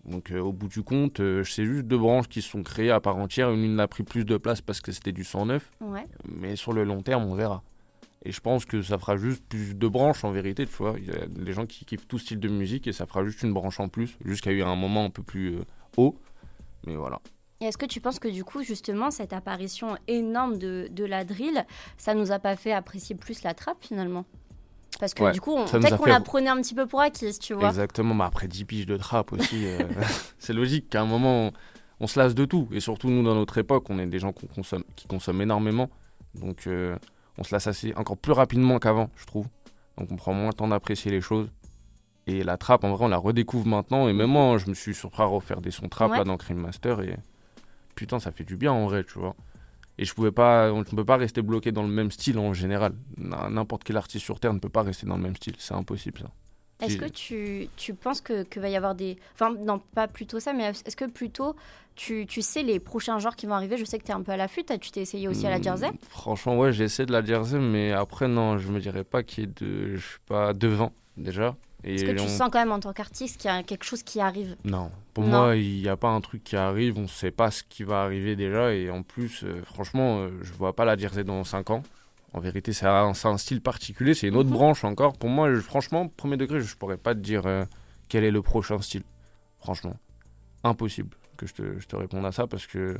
Donc, euh, au bout du compte, euh, c'est juste deux branches qui se sont créées à part entière. Une a pris plus de place parce que c'était du 109. Ouais. Mais sur le long terme, on verra. Et je pense que ça fera juste plus de branches en vérité, tu vois. Il y a des gens qui kiffent tout style de musique et ça fera juste une branche en plus, jusqu'à un moment un peu plus euh, haut. Mais voilà. Et est-ce que tu penses que du coup, justement, cette apparition énorme de, de la drill, ça nous a pas fait apprécier plus la trappe finalement? Parce que Ouais, du coup, peut-être qu'on la prenait un petit peu pour acquise, tu vois. Exactement, mais après 10 piges de trap aussi, euh, [LAUGHS] c'est logique qu'à un moment, on, on se lasse de tout. Et surtout, nous, dans notre époque, on est des gens consomme, qui consomment énormément. Donc, euh, on se lasse assez, encore plus rapidement qu'avant, je trouve. Donc, on prend moins le temps d'apprécier les choses. Et la trappe, en vrai, on la redécouvre maintenant. Et même moi, je me suis surpris à refaire des sons trap Ouais. là, dans Crime Master. Et putain, ça fait du bien en vrai, tu vois. Et je pouvais pas, on ne peut pas rester bloqué dans le même style en général. N'importe quel artiste sur Terre ne peut pas rester dans le même style. C'est impossible, ça. Est-ce que tu, tu penses que, que va y avoir des... Enfin, non, pas plutôt ça, mais est-ce que plutôt tu, tu sais les prochains genres qui vont arriver? Je sais que tu es un peu à l'affût, tu t'es essayé aussi à la Hmm, Jersey? Franchement, ouais, j'ai essayé de la Jersey, mais après, non, je me dirais pas qu'il y ait de. Je suis pas devant, déjà. Est-ce que tu on- sens quand même en tant qu'artiste qu'il y a quelque chose qui arrive? Non, pour Non. moi, il n'y a pas un truc qui arrive, on sait pas ce qui va arriver déjà, et en plus, euh, franchement, euh, je vois pas la Jersey dans 5 ans. En vérité, c'est un, style particulier, c'est une autre Mhm. branche encore. Pour moi, je- franchement, premier degré, je pourrais pas te dire euh, quel est le prochain style. Franchement, impossible que je te, je te réponde à ça parce que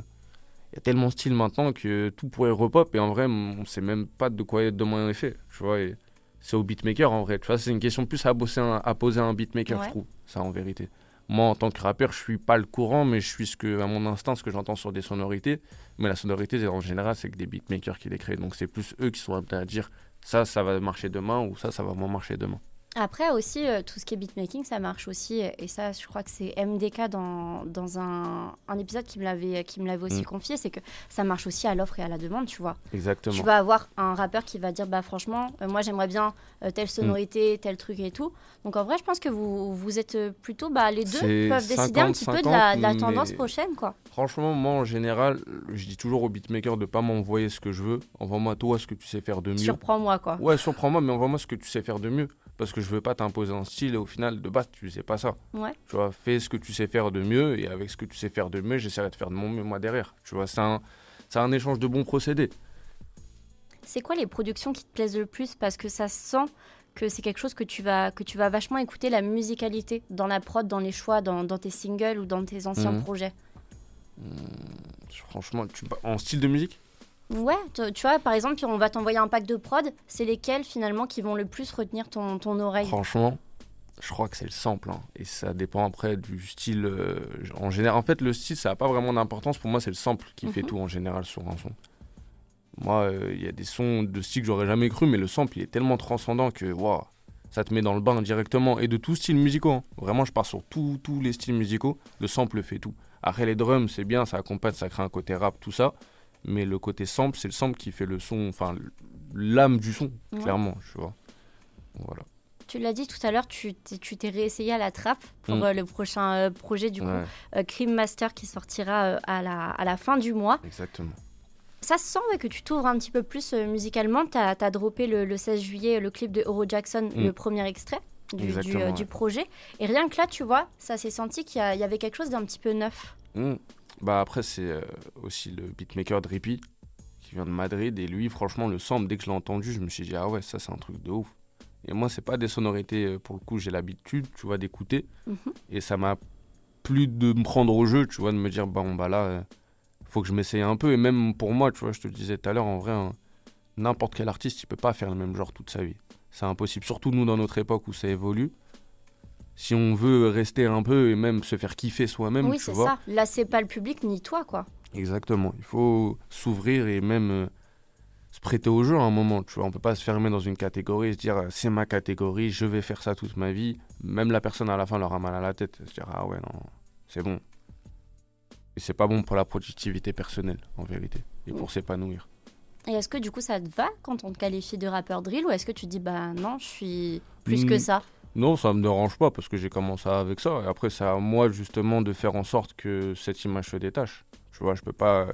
y a tellement de styles maintenant que tout pourrait repop et en vrai, on sait même pas de quoi demain est fait. Tu vois, et c'est au beatmaker en vrai. Tu vois, c'est une question plus à, bosser à poser à un beatmaker, je trouve, ça en vérité. Moi, en tant que rappeur, je suis pas le courant, mais je suis ce que, à mon instinct, ce que j'entends sur des sonorités. Mais la sonorité, en général, c'est que des beatmakers qui les créent. Donc c'est plus eux qui sont aptes à dire ça, ça va marcher demain ou ça, ça va moins marcher demain. Après aussi, euh, tout ce qui est beatmaking, ça marche aussi. Et ça, je crois que c'est MDK dans, dans un, un épisode qui me l'avait, qui me l'avait aussi mm. confié, c'est que ça marche aussi à l'offre et à la demande, tu vois. Exactement. Tu vas avoir un rappeur qui va dire, bah franchement, euh, moi j'aimerais bien euh, telle sonorité, tel truc et tout. Donc en vrai, je pense que vous, vous êtes plutôt, bah les deux peuvent décider un petit peu de la, de la tendance prochaine, quoi. Franchement, moi en général, je dis toujours au beatmaker de pas m'envoyer ce que je veux. Envoie-moi toi ce que tu sais faire de mieux. Surprends-moi, quoi. Ouais, surprends-moi, mais envoie-moi ce que tu sais faire de mieux parce que je veux pas t'imposer un style et au final de base tu sais pas ça. Ouais. Tu vois, fais ce que tu sais faire de mieux et avec ce que tu sais faire de mieux, j'essaierai de faire de mon mieux moi derrière. Tu vois, c'est un, un échange de bons procédés. C'est quoi les productions qui te plaisent le plus? Parce que ça sent que c'est quelque chose que tu vas que tu vas vachement écouter la musicalité dans la prod, dans les choix, dans, dans tes singles ou dans tes anciens mhm. projets. Mmh, franchement, tu, en style de musique? Ouais, tu, vois, par exemple, on va t'envoyer un pack de prod, c'est lesquels finalement qui vont le plus retenir ton, ton oreille? Franchement, je crois que c'est le sample. Hein. Et ça dépend après du style. Euh, en général, en fait, le style, ça n'a pas vraiment d'importance. Pour moi, c'est le sample qui fait mhm. tout en général sur un son. Moi, euh, il y a des sons de style que j'aurais jamais cru, mais le sample, il est tellement transcendant que waouh, ça te met dans le bain directement. Et de tous styles musicaux. Hein. Vraiment, je pars sur tous les styles musicaux. Le sample fait tout. Après, les drums, c'est bien, ça accompagne, ça crée un côté rap, tout ça mais le côté sample, c'est le sample qui fait le son, enfin l'âme du son, clairement, tu vois. Voilà. Tu l'as dit tout à l'heure, tu t'es réessayé à la trappe pour mm. euh, le prochain euh, projet du coup, euh, Crime Master qui sortira à, la, à la fin du mois. Exactement. Ça se sent que tu t'ouvres un petit peu plus musicalement. Tu as, droppé le, 16 juillet le clip de Euro Jackson, mm. le premier extrait du, du, projet. Et rien que là, tu vois, ça s'est senti qu'il y, avait quelque chose d'un petit peu neuf. Mm. Bah après, c'est euh, aussi le beatmaker Drippy qui vient de Madrid. Et lui, franchement, le sample, dès que je l'ai entendu, je me suis dit, ah ouais, ça, c'est un truc de ouf. Et moi, c'est pas des sonorités, euh, pour le coup, j'ai l'habitude, tu vois, d'écouter. Mhm. Et ça m'a plu de me prendre au jeu, tu vois, de me dire, bon, bah là, euh, faut que je m'essaye un peu. Et même pour moi, tu vois, je te le disais tout à l'heure, en vrai, n'importe quel artiste, il peut pas faire le même genre toute sa vie. C'est impossible. Surtout nous, dans notre époque où ça évolue si on veut rester un peu et même se faire kiffer soi-même. Oui, c'est ça. Là, c'est pas le public ni toi, quoi. Exactement. Il faut s'ouvrir et même euh, se prêter au jeu à un moment. Tu vois, on peut pas se fermer dans une catégorie et se dire c'est ma catégorie, je vais faire ça toute ma vie. Même la personne à la fin leur a mal à la tête. Se dire ah ouais non, c'est bon. Et c'est pas bon pour la productivité personnelle, en vérité, et pour s'épanouir. Et est-ce que du coup ça te va quand on te qualifie de rappeur drill ou est-ce que tu dis bah non, je suis plus que hmm. ça? Non, ça me dérange pas parce que j'ai commencé avec ça. Et après, c'est à moi justement de faire en sorte que cette image se détache. Tu vois, je peux pas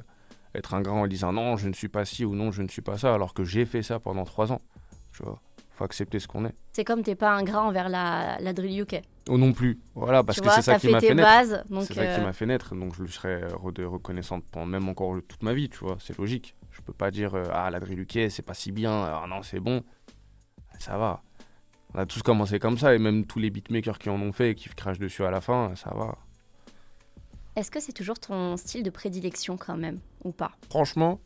être un grand en disant non, je ne suis pas ci ou non, je ne suis pas ça, alors que j'ai fait ça pendant trois ans. Tu vois, faut accepter ce qu'on est. C'est comme t'es pas un grand envers la, la drill UK. Oh non plus. Voilà, parce que c'est ça qui m'a fait, naître. C'est ça qui m'a fait naître. Donc je lui serais reconnaissante pendant même encore toute ma vie, tu vois. C'est logique. Je peux pas dire euh, ah la drill UK c'est pas si bien, ah non c'est bon. Ça va. On a tous commencé comme ça, et même tous les beatmakers qui en ont fait et qui crachent dessus à la fin, ça va. Est-ce que c'est toujours ton style de prédilection quand même, ou pas? Franchement,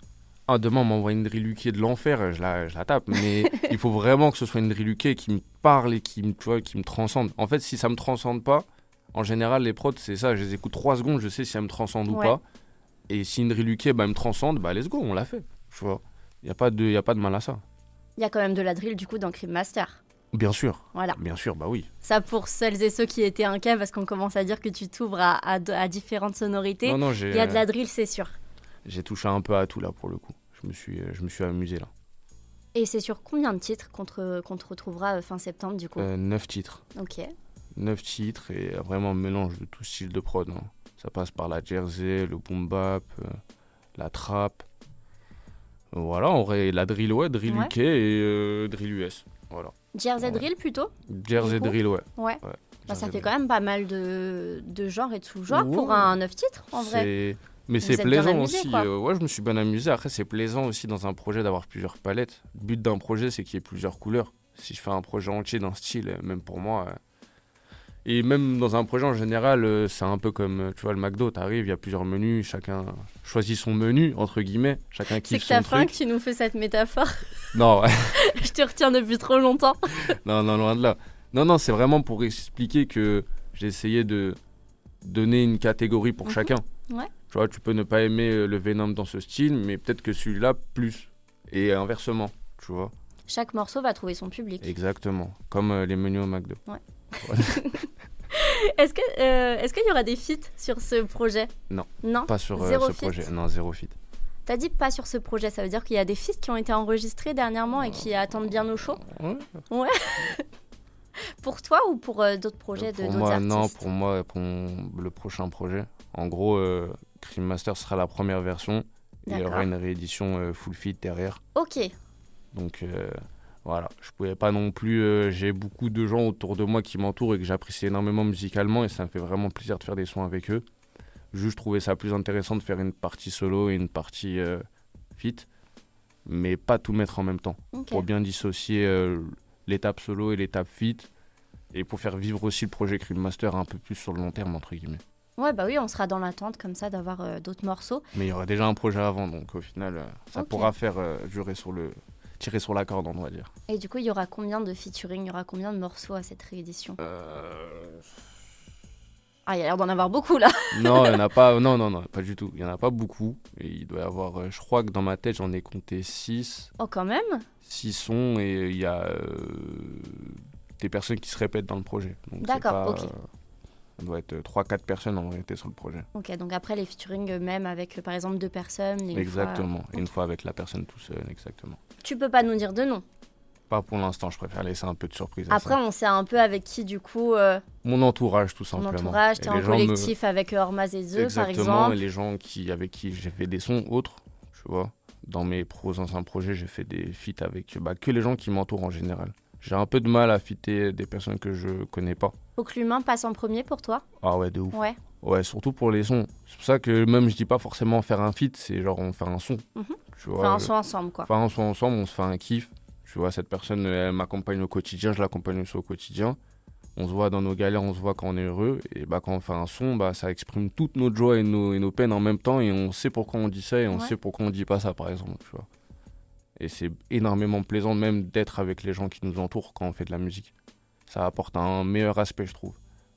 ah, demain on m'envoie une drilluquée de l'enfer, je la, je la tape, mais [LAUGHS] il faut vraiment que ce soit une drilluquée qui me parle et qui me, tu vois, qui me transcende. En fait, si ça me transcende pas, en général, les prods, c'est ça, je les écoute 3 secondes, je sais si elle me transcende ou pas. Et si une drilluquée bah, me transcende, bah let's go, on l'a fait. Tu vois, il n'y a, pas de, a pas de mal à ça. Il y a quand même de la drill du coup dans Crime Master. Bien sûr. Voilà. Bien sûr, bah oui. Ça pour celles et ceux qui étaient inquiets parce qu'on commence à dire que tu t'ouvres à, à, différentes sonorités. Non, non, Il y a de la drill, c'est sûr. J'ai touché un peu à tout là pour le coup. Je me suis, je me suis amusé là. Et c'est sur combien de titres qu'on te, retrouvera euh, fin septembre du coup euh, Neuf titres. Ok. Neuf titres et vraiment un mélange de tout style de prod. Hein. Ça passe par la jersey, le boom bap, euh, la trap. Voilà, on aurait la drill, ouais, drill UK et drill US. Voilà. Jersey Drill plutôt Jersey Drill, ouais. Ouais. Bah, ça fait quand même pas mal de, de genres et de sous-genres pour un neuf titres, en vrai. Mais c'est plaisant aussi. Euh, ouais, je me suis bien amusé. Après, c'est plaisant aussi dans un projet d'avoir plusieurs palettes. Le but d'un projet, c'est qu'il y ait plusieurs couleurs. Si je fais un projet entier d'un style, même pour moi, Et même dans un projet en général, euh, c'est un peu comme euh, tu vois le McDo, t'arrives, il y a plusieurs menus, chacun choisit son menu entre guillemets, chacun C'est kiffe que son t'as faim truc. que tu nous fais cette métaphore. [LAUGHS] Non, [LAUGHS] Je te retiens depuis trop longtemps. [LAUGHS] non, non, loin de là. Non, non, c'est vraiment pour expliquer que j'ai essayé de donner une catégorie pour Mhm. chacun. Ouais. Tu vois, tu peux ne pas aimer euh, le Venom dans ce style, mais peut-être que celui-là plus. Et inversement, tu vois. Chaque morceau va trouver son public. Exactement. Comme les menus au McDo. [LAUGHS] Est-ce que euh, est-ce qu'il y aura des feats sur ce projet? Non. Non? Pas sur euh, ce feat? Projet. Non, zéro fit. T'as dit pas sur ce projet, ça veut dire qu'il y a des feats qui ont été enregistrés dernièrement et qui attendent bien au show. Ouais. [LAUGHS] Pour toi ou pour euh, d'autres projets de d'autres artistes? non, pour moi, pour mon- le prochain projet. En gros, Cream Master sera la première version. Il y aura une réédition full fit derrière. Ok. Donc voilà, je pouvais pas non plus. euh, J'ai beaucoup de gens autour de moi qui m'entourent et que j'apprécie énormément musicalement et ça me fait vraiment plaisir de faire des sons avec eux. Juste, je trouvais ça plus intéressant de faire une partie solo et une partie euh, fit, mais pas tout mettre en même temps. Pour bien dissocier euh, l'étape solo et l'étape fit et pour faire vivre aussi le projet Cream Master un peu plus sur le long terme, entre guillemets. Ouais, bah oui, on sera dans l'attente comme ça d'avoir euh, d'autres morceaux. Mais il y aura déjà un projet avant, donc au final, euh, ça pourra faire euh, durer sur le. Tirer sur la corde, on va dire. Et du coup, il y aura combien de featuring Il y aura combien de morceaux à cette réédition? Euh, Ah, il y a l'air d'en avoir beaucoup là. [LAUGHS] Non, il y en a pas. Non, non, non, pas du tout. Il y en a pas beaucoup. Et il doit y avoir. euh, je crois que dans ma tête, j'en ai compté 6. Oh, quand même? 6 sons et il y a euh, des personnes qui se répètent dans le projet. D'accord, ok. On doit être 3-4 personnes en réalité sur le projet. Ok, donc après les featuring euh, même avec euh, par exemple deux personnes. et exactement. fois- Et une fois avec la personne tout seul, exactement. Tu peux pas nous dire de nom. Pas pour l'instant, je préfère laisser un peu de surprise. à Après, ça. on sait un peu avec qui du coup. euh, Mon entourage, tout simplement. entourage, Et t'es en me- collectif avec euh, Ormaz et Zeux par Exactement, exemple. et les gens qui, avec qui j'ai fait des sons autres, tu vois. Dans mes pros anciens projets, j'ai fait des feats avec bah, que les gens qui m'entourent en général. J'ai un peu de mal à fitter des personnes que je connais pas. Faut que l'humain passe en premier pour toi Ah ouais, de ouf. Ouais. Ouais, surtout pour les sons. C'est pour ça que même je dis pas forcément faire un feat, c'est genre on fait un son. Tu vois, Enfin, un euh, son ensemble quoi. faire un son ensemble, on se fait un kiff. Tu vois, cette personne, elle m'accompagne au quotidien, je l'accompagne aussi au quotidien. On se voit dans nos galères, on se voit quand on est heureux. Et bah, quand on fait un son, bah, ça exprime toute notre joie et nos, et nos peines en même temps. Et on sait pourquoi on dit ça et on Ouais. sait pourquoi on dit pas ça, par exemple. Tu vois. Et c'est énormément plaisant même d'être avec les gens qui nous entourent quand on fait de la musique. Ça apporte un meilleur aspect, je trouve.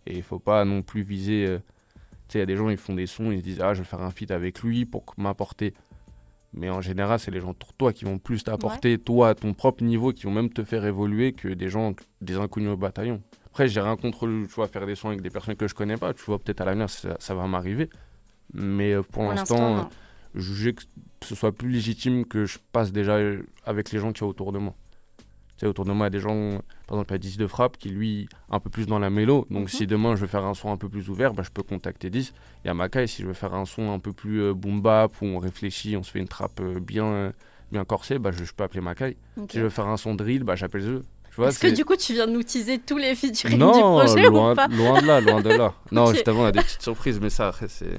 Et il faut pas non plus viser. euh, Tu sais, il y a des gens, ils font des sons, ils se disent Ah, je vais faire un feat avec lui pour m'apporter. Mais en général, c'est les gens autour de toi qui vont plus t'apporter, toi, à ton propre niveau, qui vont même te faire évoluer que des gens, des inconnus au bataillon. Après, j'ai rien contre le, tu vois, faire des sons avec des personnes que je connais pas. Tu vois, peut-être à l'avenir, ça, ça va m'arriver. Mais euh, pour, Pour l'instant, juger que ce soit plus légitime que je passe déjà avec les gens qui sont autour de moi. Tu sais, autour de moi, il y a des gens, par exemple, il y a 10 de frappe qui, lui, un peu plus dans la mélo. Donc, Mhm. si demain je veux faire un son un peu plus ouvert, bah, je peux contacter 10. Il y a Makai, si je veux faire un son un peu plus euh, boom bap, où on réfléchit, on se fait une trappe euh, bien, euh, bien corsée, bah, je, je peux appeler Makai. Si je veux faire un son drill, bah, j'appelle eux. Est-ce que du coup tu viens de nous teaser tous les featuring non, du projet loin, ou pas loin de là, loin de là. [LAUGHS] Non, Ok. justement, on a des petites surprises, mais ça, après, c'est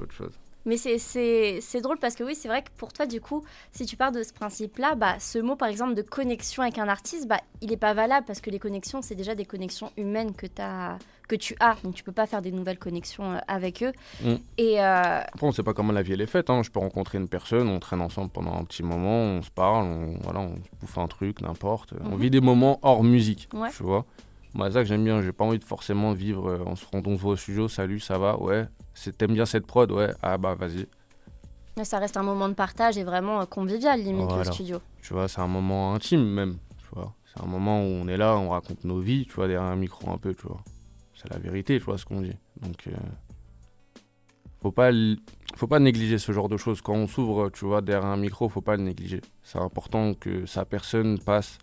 autre chose. Mais c'est- drôle parce que oui, c'est vrai que pour toi, du coup, si tu pars de ce principe-là, bah, ce mot, par exemple, de connexion avec un artiste, bah, il n'est pas valable parce que les connexions, c'est déjà des connexions humaines que, as, que tu as. Donc, tu peux pas faire des nouvelles connexions euh, avec eux. Mm. Et euh, Après, on sait pas comment la vie elle est faite. hein. Je peux rencontrer une personne, on traîne ensemble pendant un petit moment, on se parle, on, voilà, on se bouffe un truc, n'importe. On Mhm. vit des moments hors musique, Ouais. tu vois. Moi, c'est ça que j'aime bien. J'ai pas envie de forcément vivre. euh, on se rend, on se voit au studio, salut, ça va, ouais. T'aimes bien cette prod, ouais. Ah bah vas-y. ça reste un moment de partage et vraiment euh, convivial, limite, Voilà. le studio. Tu vois, c'est un moment intime même. Tu vois, c'est un moment où on est là, on raconte nos vies, tu vois, derrière un micro un peu, tu vois. C'est la vérité, tu vois ce qu'on dit. Donc, euh, faut pas, faut pas négliger ce genre de choses. Quand on s'ouvre, tu vois, derrière un micro, faut pas le négliger. C'est important que sa personne passe,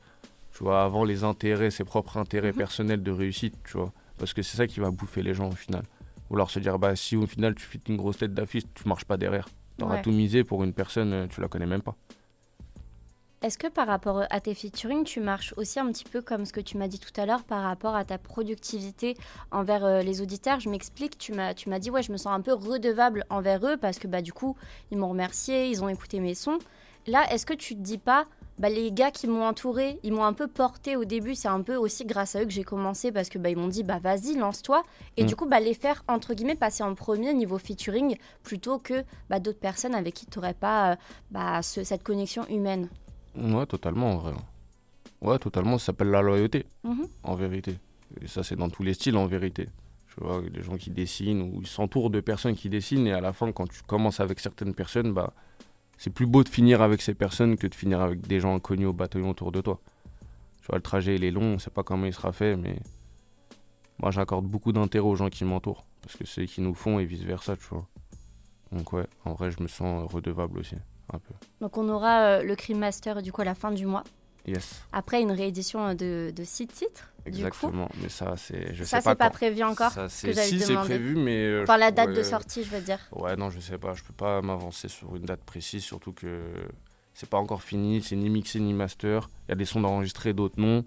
tu vois, avant les intérêts, ses propres intérêts Mhm. personnels de réussite, tu vois. Parce que c'est ça qui va bouffer les gens au final. Ou alors se dire, bah si au final tu fais une grosse tête d'affiche, tu marches pas derrière. T'auras Ouais. tout misé pour une personne, euh, tu la connais même pas. Est-ce que par rapport à tes featuring, tu marches aussi un petit peu comme ce que tu m'as dit tout à l'heure par rapport à ta productivité envers euh, les auditeurs? Je m'explique, tu m'as, tu m'as dit, ouais, je me sens un peu redevable envers eux parce que bah, du coup, ils m'ont remercié, ils ont écouté mes sons. Là, est-ce que tu te dis pas, bah, les gars qui m'ont entouré, ils m'ont un peu porté au début. C'est un peu aussi grâce à eux que j'ai commencé parce que bah, ils m'ont dit bah vas-y lance-toi et Mm. du coup bah les faire entre guillemets passer en premier niveau featuring plutôt que bah, d'autres personnes avec qui tu n'aurais pas euh, bah, ce- cette connexion humaine. Ouais, totalement, en vrai. Ouais, totalement, ça s'appelle la loyauté, Mhm. en vérité. Et ça, c'est dans tous les styles, en vérité. Tu vois, les gens qui dessinent ou ils s'entourent de personnes qui dessinent et à la fin, quand tu commences avec certaines personnes, bah, c'est plus beau de finir avec ces personnes que de finir avec des gens inconnus au bataillon autour de toi. Tu vois, le trajet, il est long, on sait pas comment il sera fait, mais moi, j'accorde beaucoup d'intérêt aux gens qui m'entourent parce que c'est eux qui nous font et vice-versa, tu vois. Donc, ouais, en vrai, je me sens redevable aussi, un peu. Donc on aura euh, le Crime Master du coup à la fin du mois. Yes. Après une réédition euh, de, de six titres. Du coup, Exactement, mais ça, c'est. Je ça sais pas. c'est pas prévu encore. Ça, c'est- que si, c'est prévu, mais. euh, Enfin la date de sortie, je veux dire. Ouais, non, je sais pas. Je peux pas m'avancer sur une date précise, surtout que c'est pas encore fini. C'est ni mixé ni master. Il y a des sons d'enregistrés, d'autres non.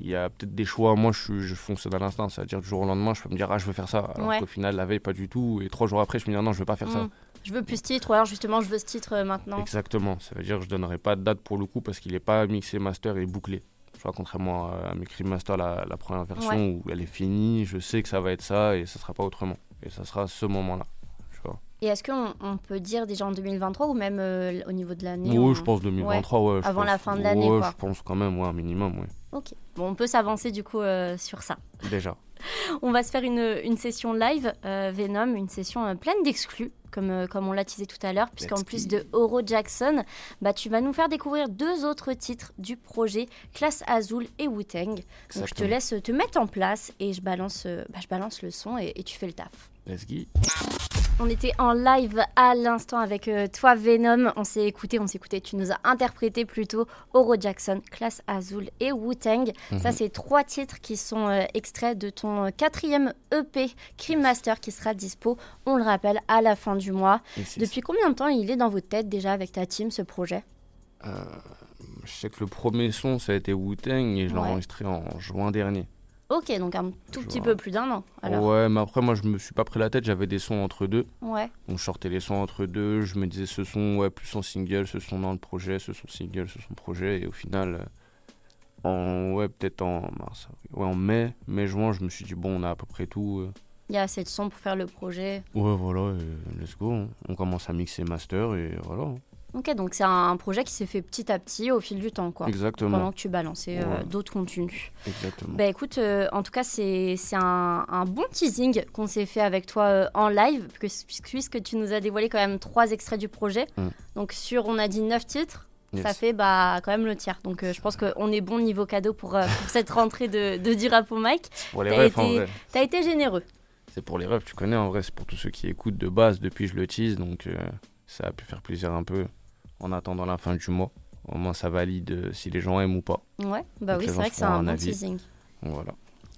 Il y a peut-être des choix. Moi, je, je fonctionne à l'instant. C'est-à-dire, du jour au lendemain, je peux me dire, ah, je veux faire ça. Alors Ouais. qu'au final, la veille, pas du tout. Et trois jours après, je me dis, non, je veux pas faire ça. Mm. Je veux plus ce titre, ou alors justement je veux ce titre euh, maintenant. Exactement. Ça veut dire que je donnerai pas de date pour le coup parce qu'il est pas mixé master et bouclé. Tu vois, contrairement à, mes Crime Master, la, la première version où elle est finie, je sais que ça va être ça et ça sera pas autrement. Et ça sera ce moment-là. Et est-ce qu'on on peut dire déjà en 2023 ou même euh, au niveau de l'année Oui, on- je pense 2023, ouais. je Avant pense. la fin de l'année, Ouais, quoi. je pense quand même, ouais, un minimum, ouais. Ok. Bon, on peut s'avancer du coup euh, sur ça. Déjà. [LAUGHS] On va se faire une, une session live euh, Venom, une session euh, pleine d'exclus, comme, comme on l'a teasé tout à l'heure, puisqu'en plus de Oro Jackson, bah, tu vas nous faire découvrir deux autres titres du projet, Classe Azul et Wu-Tang. Donc je te laisse te mettre en place et je balance, bah, je balance le son et, et tu fais le taf. Let's go. On était en live à l'instant avec euh, toi Venom, on s'est écouté, on s'est écouté, tu nous as interprété plutôt Oro Jackson, Classe Azul et Wu-Tang. Ça Mhm. c'est trois titres qui sont euh, extraits de ton euh, quatrième EP Crime Master qui sera dispo, on le rappelle, à la fin du mois. Depuis combien de temps il est dans votre tête déjà avec ta team ce projet? Euh, je sais que le premier son, ça a été Wu-Tang et je l'ai enregistré en juin dernier. Ok, donc un tout Je petit vois. peu plus d'un an alors. Ouais, mais après, moi, je me suis pas pris la tête, j'avais des sons entre deux. Ouais. Donc je sortais les sons entre deux, je me disais ce son ouais plus en single, ce son dans le projet, ce son single, ce son projet et au final euh, en ouais peut-être en mars, ouais en mai, mai juin, je me suis dit bon on a à peu près tout. euh. Il y a assez de son pour faire le projet. Ouais voilà, et let's go, hein. on commence à mixer master et voilà. Ok, donc c'est un, projet qui s'est fait petit à petit au fil du temps quoi. Exactement, Pendant que tu balançais euh, Ouais. d'autres contenus. exactement. Bah écoute, euh, en tout cas, c'est c'est un, un bon teasing qu'on s'est fait avec toi euh, en live, puisque, puisque tu nous as dévoilé quand même trois extraits du projet. Mm. Donc sur, on a dit neuf titres, ça fait bah, quand même le tiers. Donc euh, je pense qu'on est bon niveau cadeau pour, pour cette rentrée de, de du rap au mic. Pour les t'as refs en été- vrai. T'as été généreux. C'est pour les refs, tu connais en vrai, c'est pour tous ceux qui écoutent de base depuis je le tease donc ça a pu faire plaisir un peu en attendant la fin du mois. Au moins ça valide euh, si les gens aiment ou pas. Ouais, bah Donc oui, c'est vrai que c'est un un bon avis. teasing. Voilà.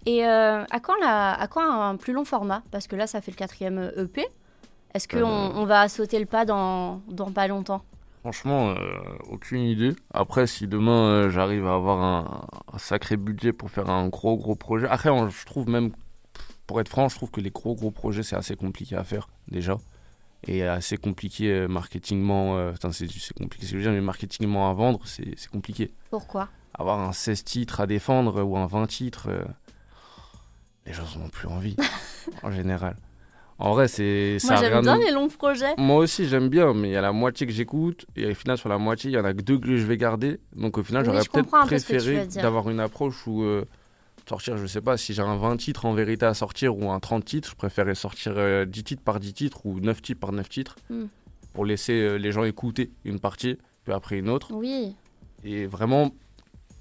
Et euh, à, quand la, à quand un plus long format? Parce que là, ça fait le quatrième EP. Est-ce qu'on Euh. on va sauter le pas dans, dans pas longtemps? Franchement, euh, aucune idée. Après, si demain euh, j'arrive à avoir un, un sacré budget pour faire un gros gros projet. Après, on- je trouve même, pour être franc, je trouve que les gros gros projets c'est assez compliqué à faire déjà. Et assez compliqué euh, marketingement. euh, Enfin, c'est compliqué, ce que je veux dire, mais marketingement à vendre, c'est compliqué. Pourquoi? Avoir un 16 titres à défendre ou un 20 titres, euh, les gens n'en ont plus envie, [LAUGHS] en général. En vrai, c'est. ça Moi, j'aime bien les longs projets. moi aussi, j'aime bien, mais il y a la moitié que j'écoute, et au final, sur la moitié, il y en a que deux que je vais garder. Donc, au final, Oui, j'aurais peut-être préféré d'avoir une approche où euh, sortir, je sais pas, si j'ai un 20 titres en vérité à sortir ou un 30 titres, je préférais sortir euh, 10 titres par 10 titres ou 9 titres par 9 titres Hmm. pour laisser euh, les gens écouter une partie, puis après une autre. Oui. Et vraiment,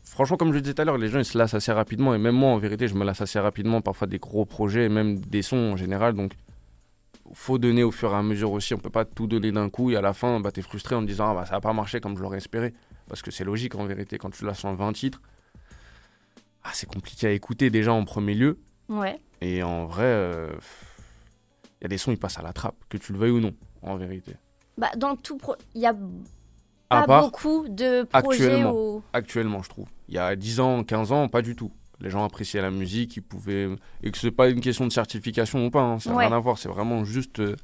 franchement, comme je le disais tout à l'heure, les gens ils se lassent assez rapidement. Et même moi, en vérité, je me lasse assez rapidement. Parfois des gros projets, et même des sons en général. Donc, faut donner au fur et à mesure aussi. On peut pas tout donner d'un coup. Et à la fin, bah, tu es frustré en te disant, ah, bah, ça va pas marché comme je l'aurais espéré. Parce que c'est logique en vérité. Quand tu lâches en 20 titres, ah, c'est compliqué à écouter déjà en premier lieu. Ouais. Et en vrai, il y a des sons, ils passent à la trappe, que tu le veuilles ou non, en vérité. Bah, dans tout pro... il y a pas part beaucoup de projets actuellement. où... actuellement, je trouve. Il y a 10 ans, 15 ans, pas du tout. Les gens appréciaient la musique, ils pouvaient. Et que c'est pas une question de certification ou pas, hein, ça n'a Ouais. rien à voir, c'est vraiment juste euh,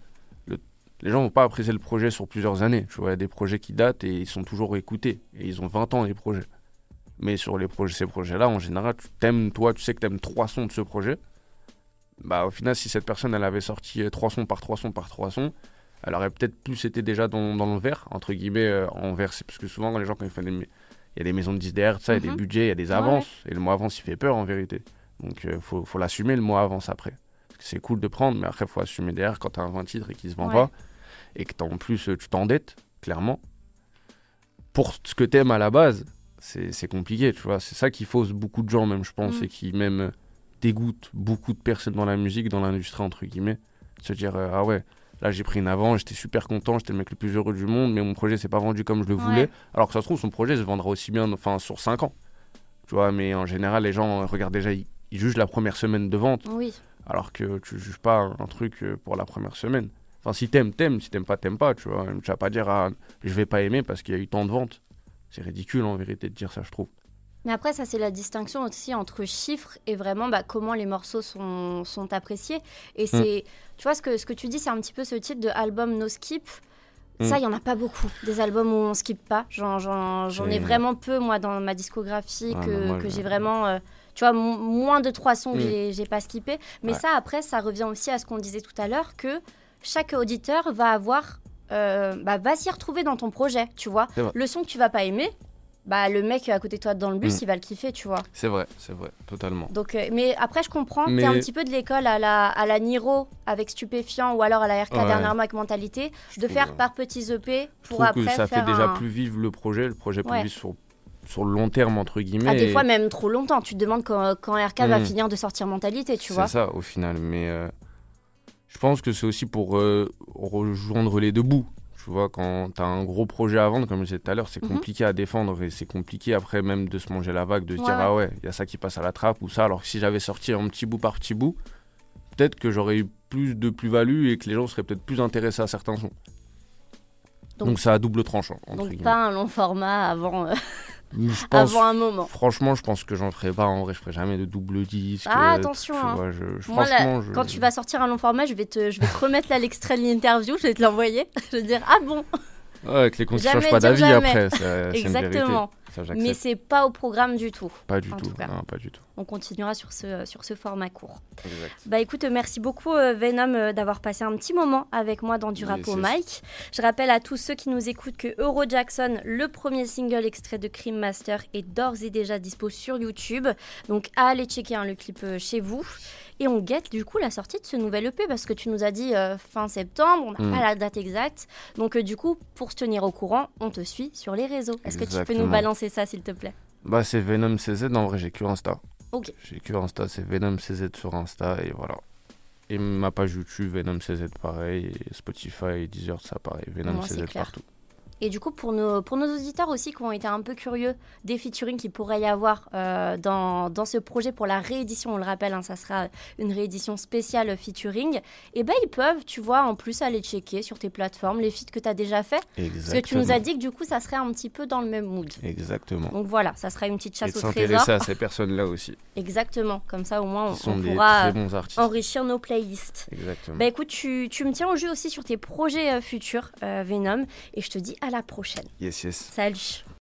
le... les gens vont pas apprécier le projet sur plusieurs années. Tu vois, il y a des projets qui datent et ils sont toujours écoutés. Et ils ont 20 ans, les projets. Mais sur les projets, ces projets-là, en général, tu t'aimes, toi, tu sais que tu aimes trois sons de ce projet. Bah, au final, si cette personne, elle avait sorti euh, trois sons par trois sons par trois sons, elle aurait peut-être plus été déjà dans, dans le vert, entre guillemets, euh, en vert. Parce que souvent, les gens, quand ils font des. Il y a des maisons de 10 derrière, ça, il y a des Mhm. budgets, il y a des Ouais, avances. Et le mois avance, il fait peur, en vérité. Donc, il faut, faut l'assumer le mois avance après. C'est cool de prendre, mais après, il faut assumer derrière quand tu as un 20 titres et qu'il se vend Ouais. pas. Et que en plus, euh, tu t'endettes, clairement. Pour ce que t'aimes à la base, c'est compliqué, tu vois. C'est ça qui fausse beaucoup de gens, même, je pense, Mm. et qui même dégoûte beaucoup de personnes dans la musique, dans l'industrie, entre guillemets. Se dire, euh, ah ouais, là j'ai pris une avance, j'étais super content, j'étais le mec le plus heureux du monde, mais mon projet s'est pas vendu comme je le voulais. Alors que ça se trouve, son projet se vendra aussi bien enfin, sur 5 ans. Tu vois, mais en général, les gens euh, regardent déjà, ils, ils jugent la première semaine de vente, Oui. alors que tu juges pas un, un truc euh, pour la première semaine. Enfin, si t'aimes, t'aimes, si t'aimes pas, t'aimes pas, tu vois. Tu vas pas dire, ah, je vais pas aimer parce qu'il y a eu tant de ventes. C'est ridicule en vérité de dire ça, je trouve. Mais après, ça, c'est la distinction aussi entre chiffres et vraiment bah, comment les morceaux sont, sont appréciés. Mm. Et c'est, tu vois, ce que, ce que tu dis, c'est un petit peu ce titre de album no skip. Ça, Mm. il y en a pas beaucoup, des albums où on skip pas. J'en, j'en, j'en ai vraiment peu, moi, dans ma discographie, Ah, que, non, moi, que j'ai vraiment, euh, tu vois, mo- moins de trois sons que Mm. j'ai, j'ai pas skippé. Mais Ouais. ça, après, ça revient aussi à ce qu'on disait tout à l'heure, que chaque auditeur va avoir, euh, bah, va s'y retrouver dans ton projet, tu vois. Le son que tu vas pas aimer, bah, le mec à côté de toi dans le bus, Mm. il va le kiffer, tu vois. C'est vrai, c'est vrai, totalement. Donc, euh, mais après, je comprends. Mais- T'es un petit peu de l'école à la, à la Niro avec Stupéfiant ou alors à la RK Ouais. dernièrement avec Mentalité, Je de trouve, faire euh, par petits EP pour après que ça fait déjà un- plus vivre le projet, le projet plus Ouais. vivre sur, sur le long terme, entre guillemets. Ah, des et fois même trop longtemps. Tu te demandes quand, quand RK va Mm. finir de sortir Mentalité, tu vois. C'est ça, au final. Mais euh, je pense que c'est aussi pour euh, rejoindre les deux bouts. Tu vois, quand tu as un gros projet à vendre, comme je disais tout à l'heure, c'est Mhm. compliqué à défendre et c'est compliqué après même de se manger la vague, de se Ouais, dire ah ouais, il y a ça qui passe à la trappe ou ça. Alors que si j'avais sorti un petit bout par petit bout, peut-être que j'aurais eu plus de plus-value et que les gens seraient peut-être plus intéressés à certains sons. Donc- Donc, ça a double tranchant. entre Donc guillemets. pas un long format avant, euh, [LAUGHS] Je pense- avant un moment. Franchement, je pense que j'en ferai pas. En vrai, je ferai jamais de double disque. Ah, euh, attention, tu hein. vois, je- je- Moi, là, je- Quand tu vas sortir un long format, je vais te, je vais te remettre là l'extrait de l'interview, je vais te l'envoyer. [LAUGHS] Je vais te dire, ah bon, Ouais, avec les Jamais changent pas d'avis après. exactement. Ça, Mais c'est pas au programme du tout. Pas du tout. tout. Non, pas du tout. On continuera sur ce, sur ce format court. Exact. Bah écoute, merci beaucoup euh, Venom euh, d'avoir passé un petit moment avec moi dans du rap au mic. Je rappelle à tous ceux qui nous écoutent que Euro Jackson, le premier single extrait de Cream Master, est d'ores et déjà dispo sur YouTube. Donc allez checker hein, le clip euh, chez vous. Et on guette du coup la sortie de ce nouvel EP parce que tu nous as dit euh, fin septembre, on n'a Mm. pas la date exacte. Donc euh, du coup, pour se tenir au courant, on te suit sur les réseaux. Est-ce que tu peux nous Exactement. Balancer ça s'il te plaît Bah, c'est Venom CZ. En vrai, j'ai que Insta. Ok. J'ai que Insta. C'est Venom CZ sur Insta. Et voilà. Et ma page YouTube, Venom CZ, pareil. Et Spotify, Deezer, ça, pareil. Venom Moi, c'est CZ partout. Et du coup, pour nos, pour nos auditeurs aussi qui ont été un peu curieux des featuring qu'il pourrait y avoir euh, dans, dans ce projet pour la réédition, on le rappelle, hein, ça sera une réédition spéciale featuring, et ben ils peuvent, tu vois, en plus aller checker sur tes plateformes les feats que tu as déjà fait. Exactement. Parce que tu nous as dit que du coup, ça serait un petit peu dans le même mood. Exactement. Donc voilà, ça sera une petite Et chasse de au trésor. s'intéresser à ces personnes-là aussi. Exactement, comme ça au moins on, pourra enrichir nos playlists. Exactement. Bah écoute, tu, tu me tiens au jeu aussi sur tes projets euh, futurs, euh, Venom, et je te dis à la prochaine. Yes, yes. Salut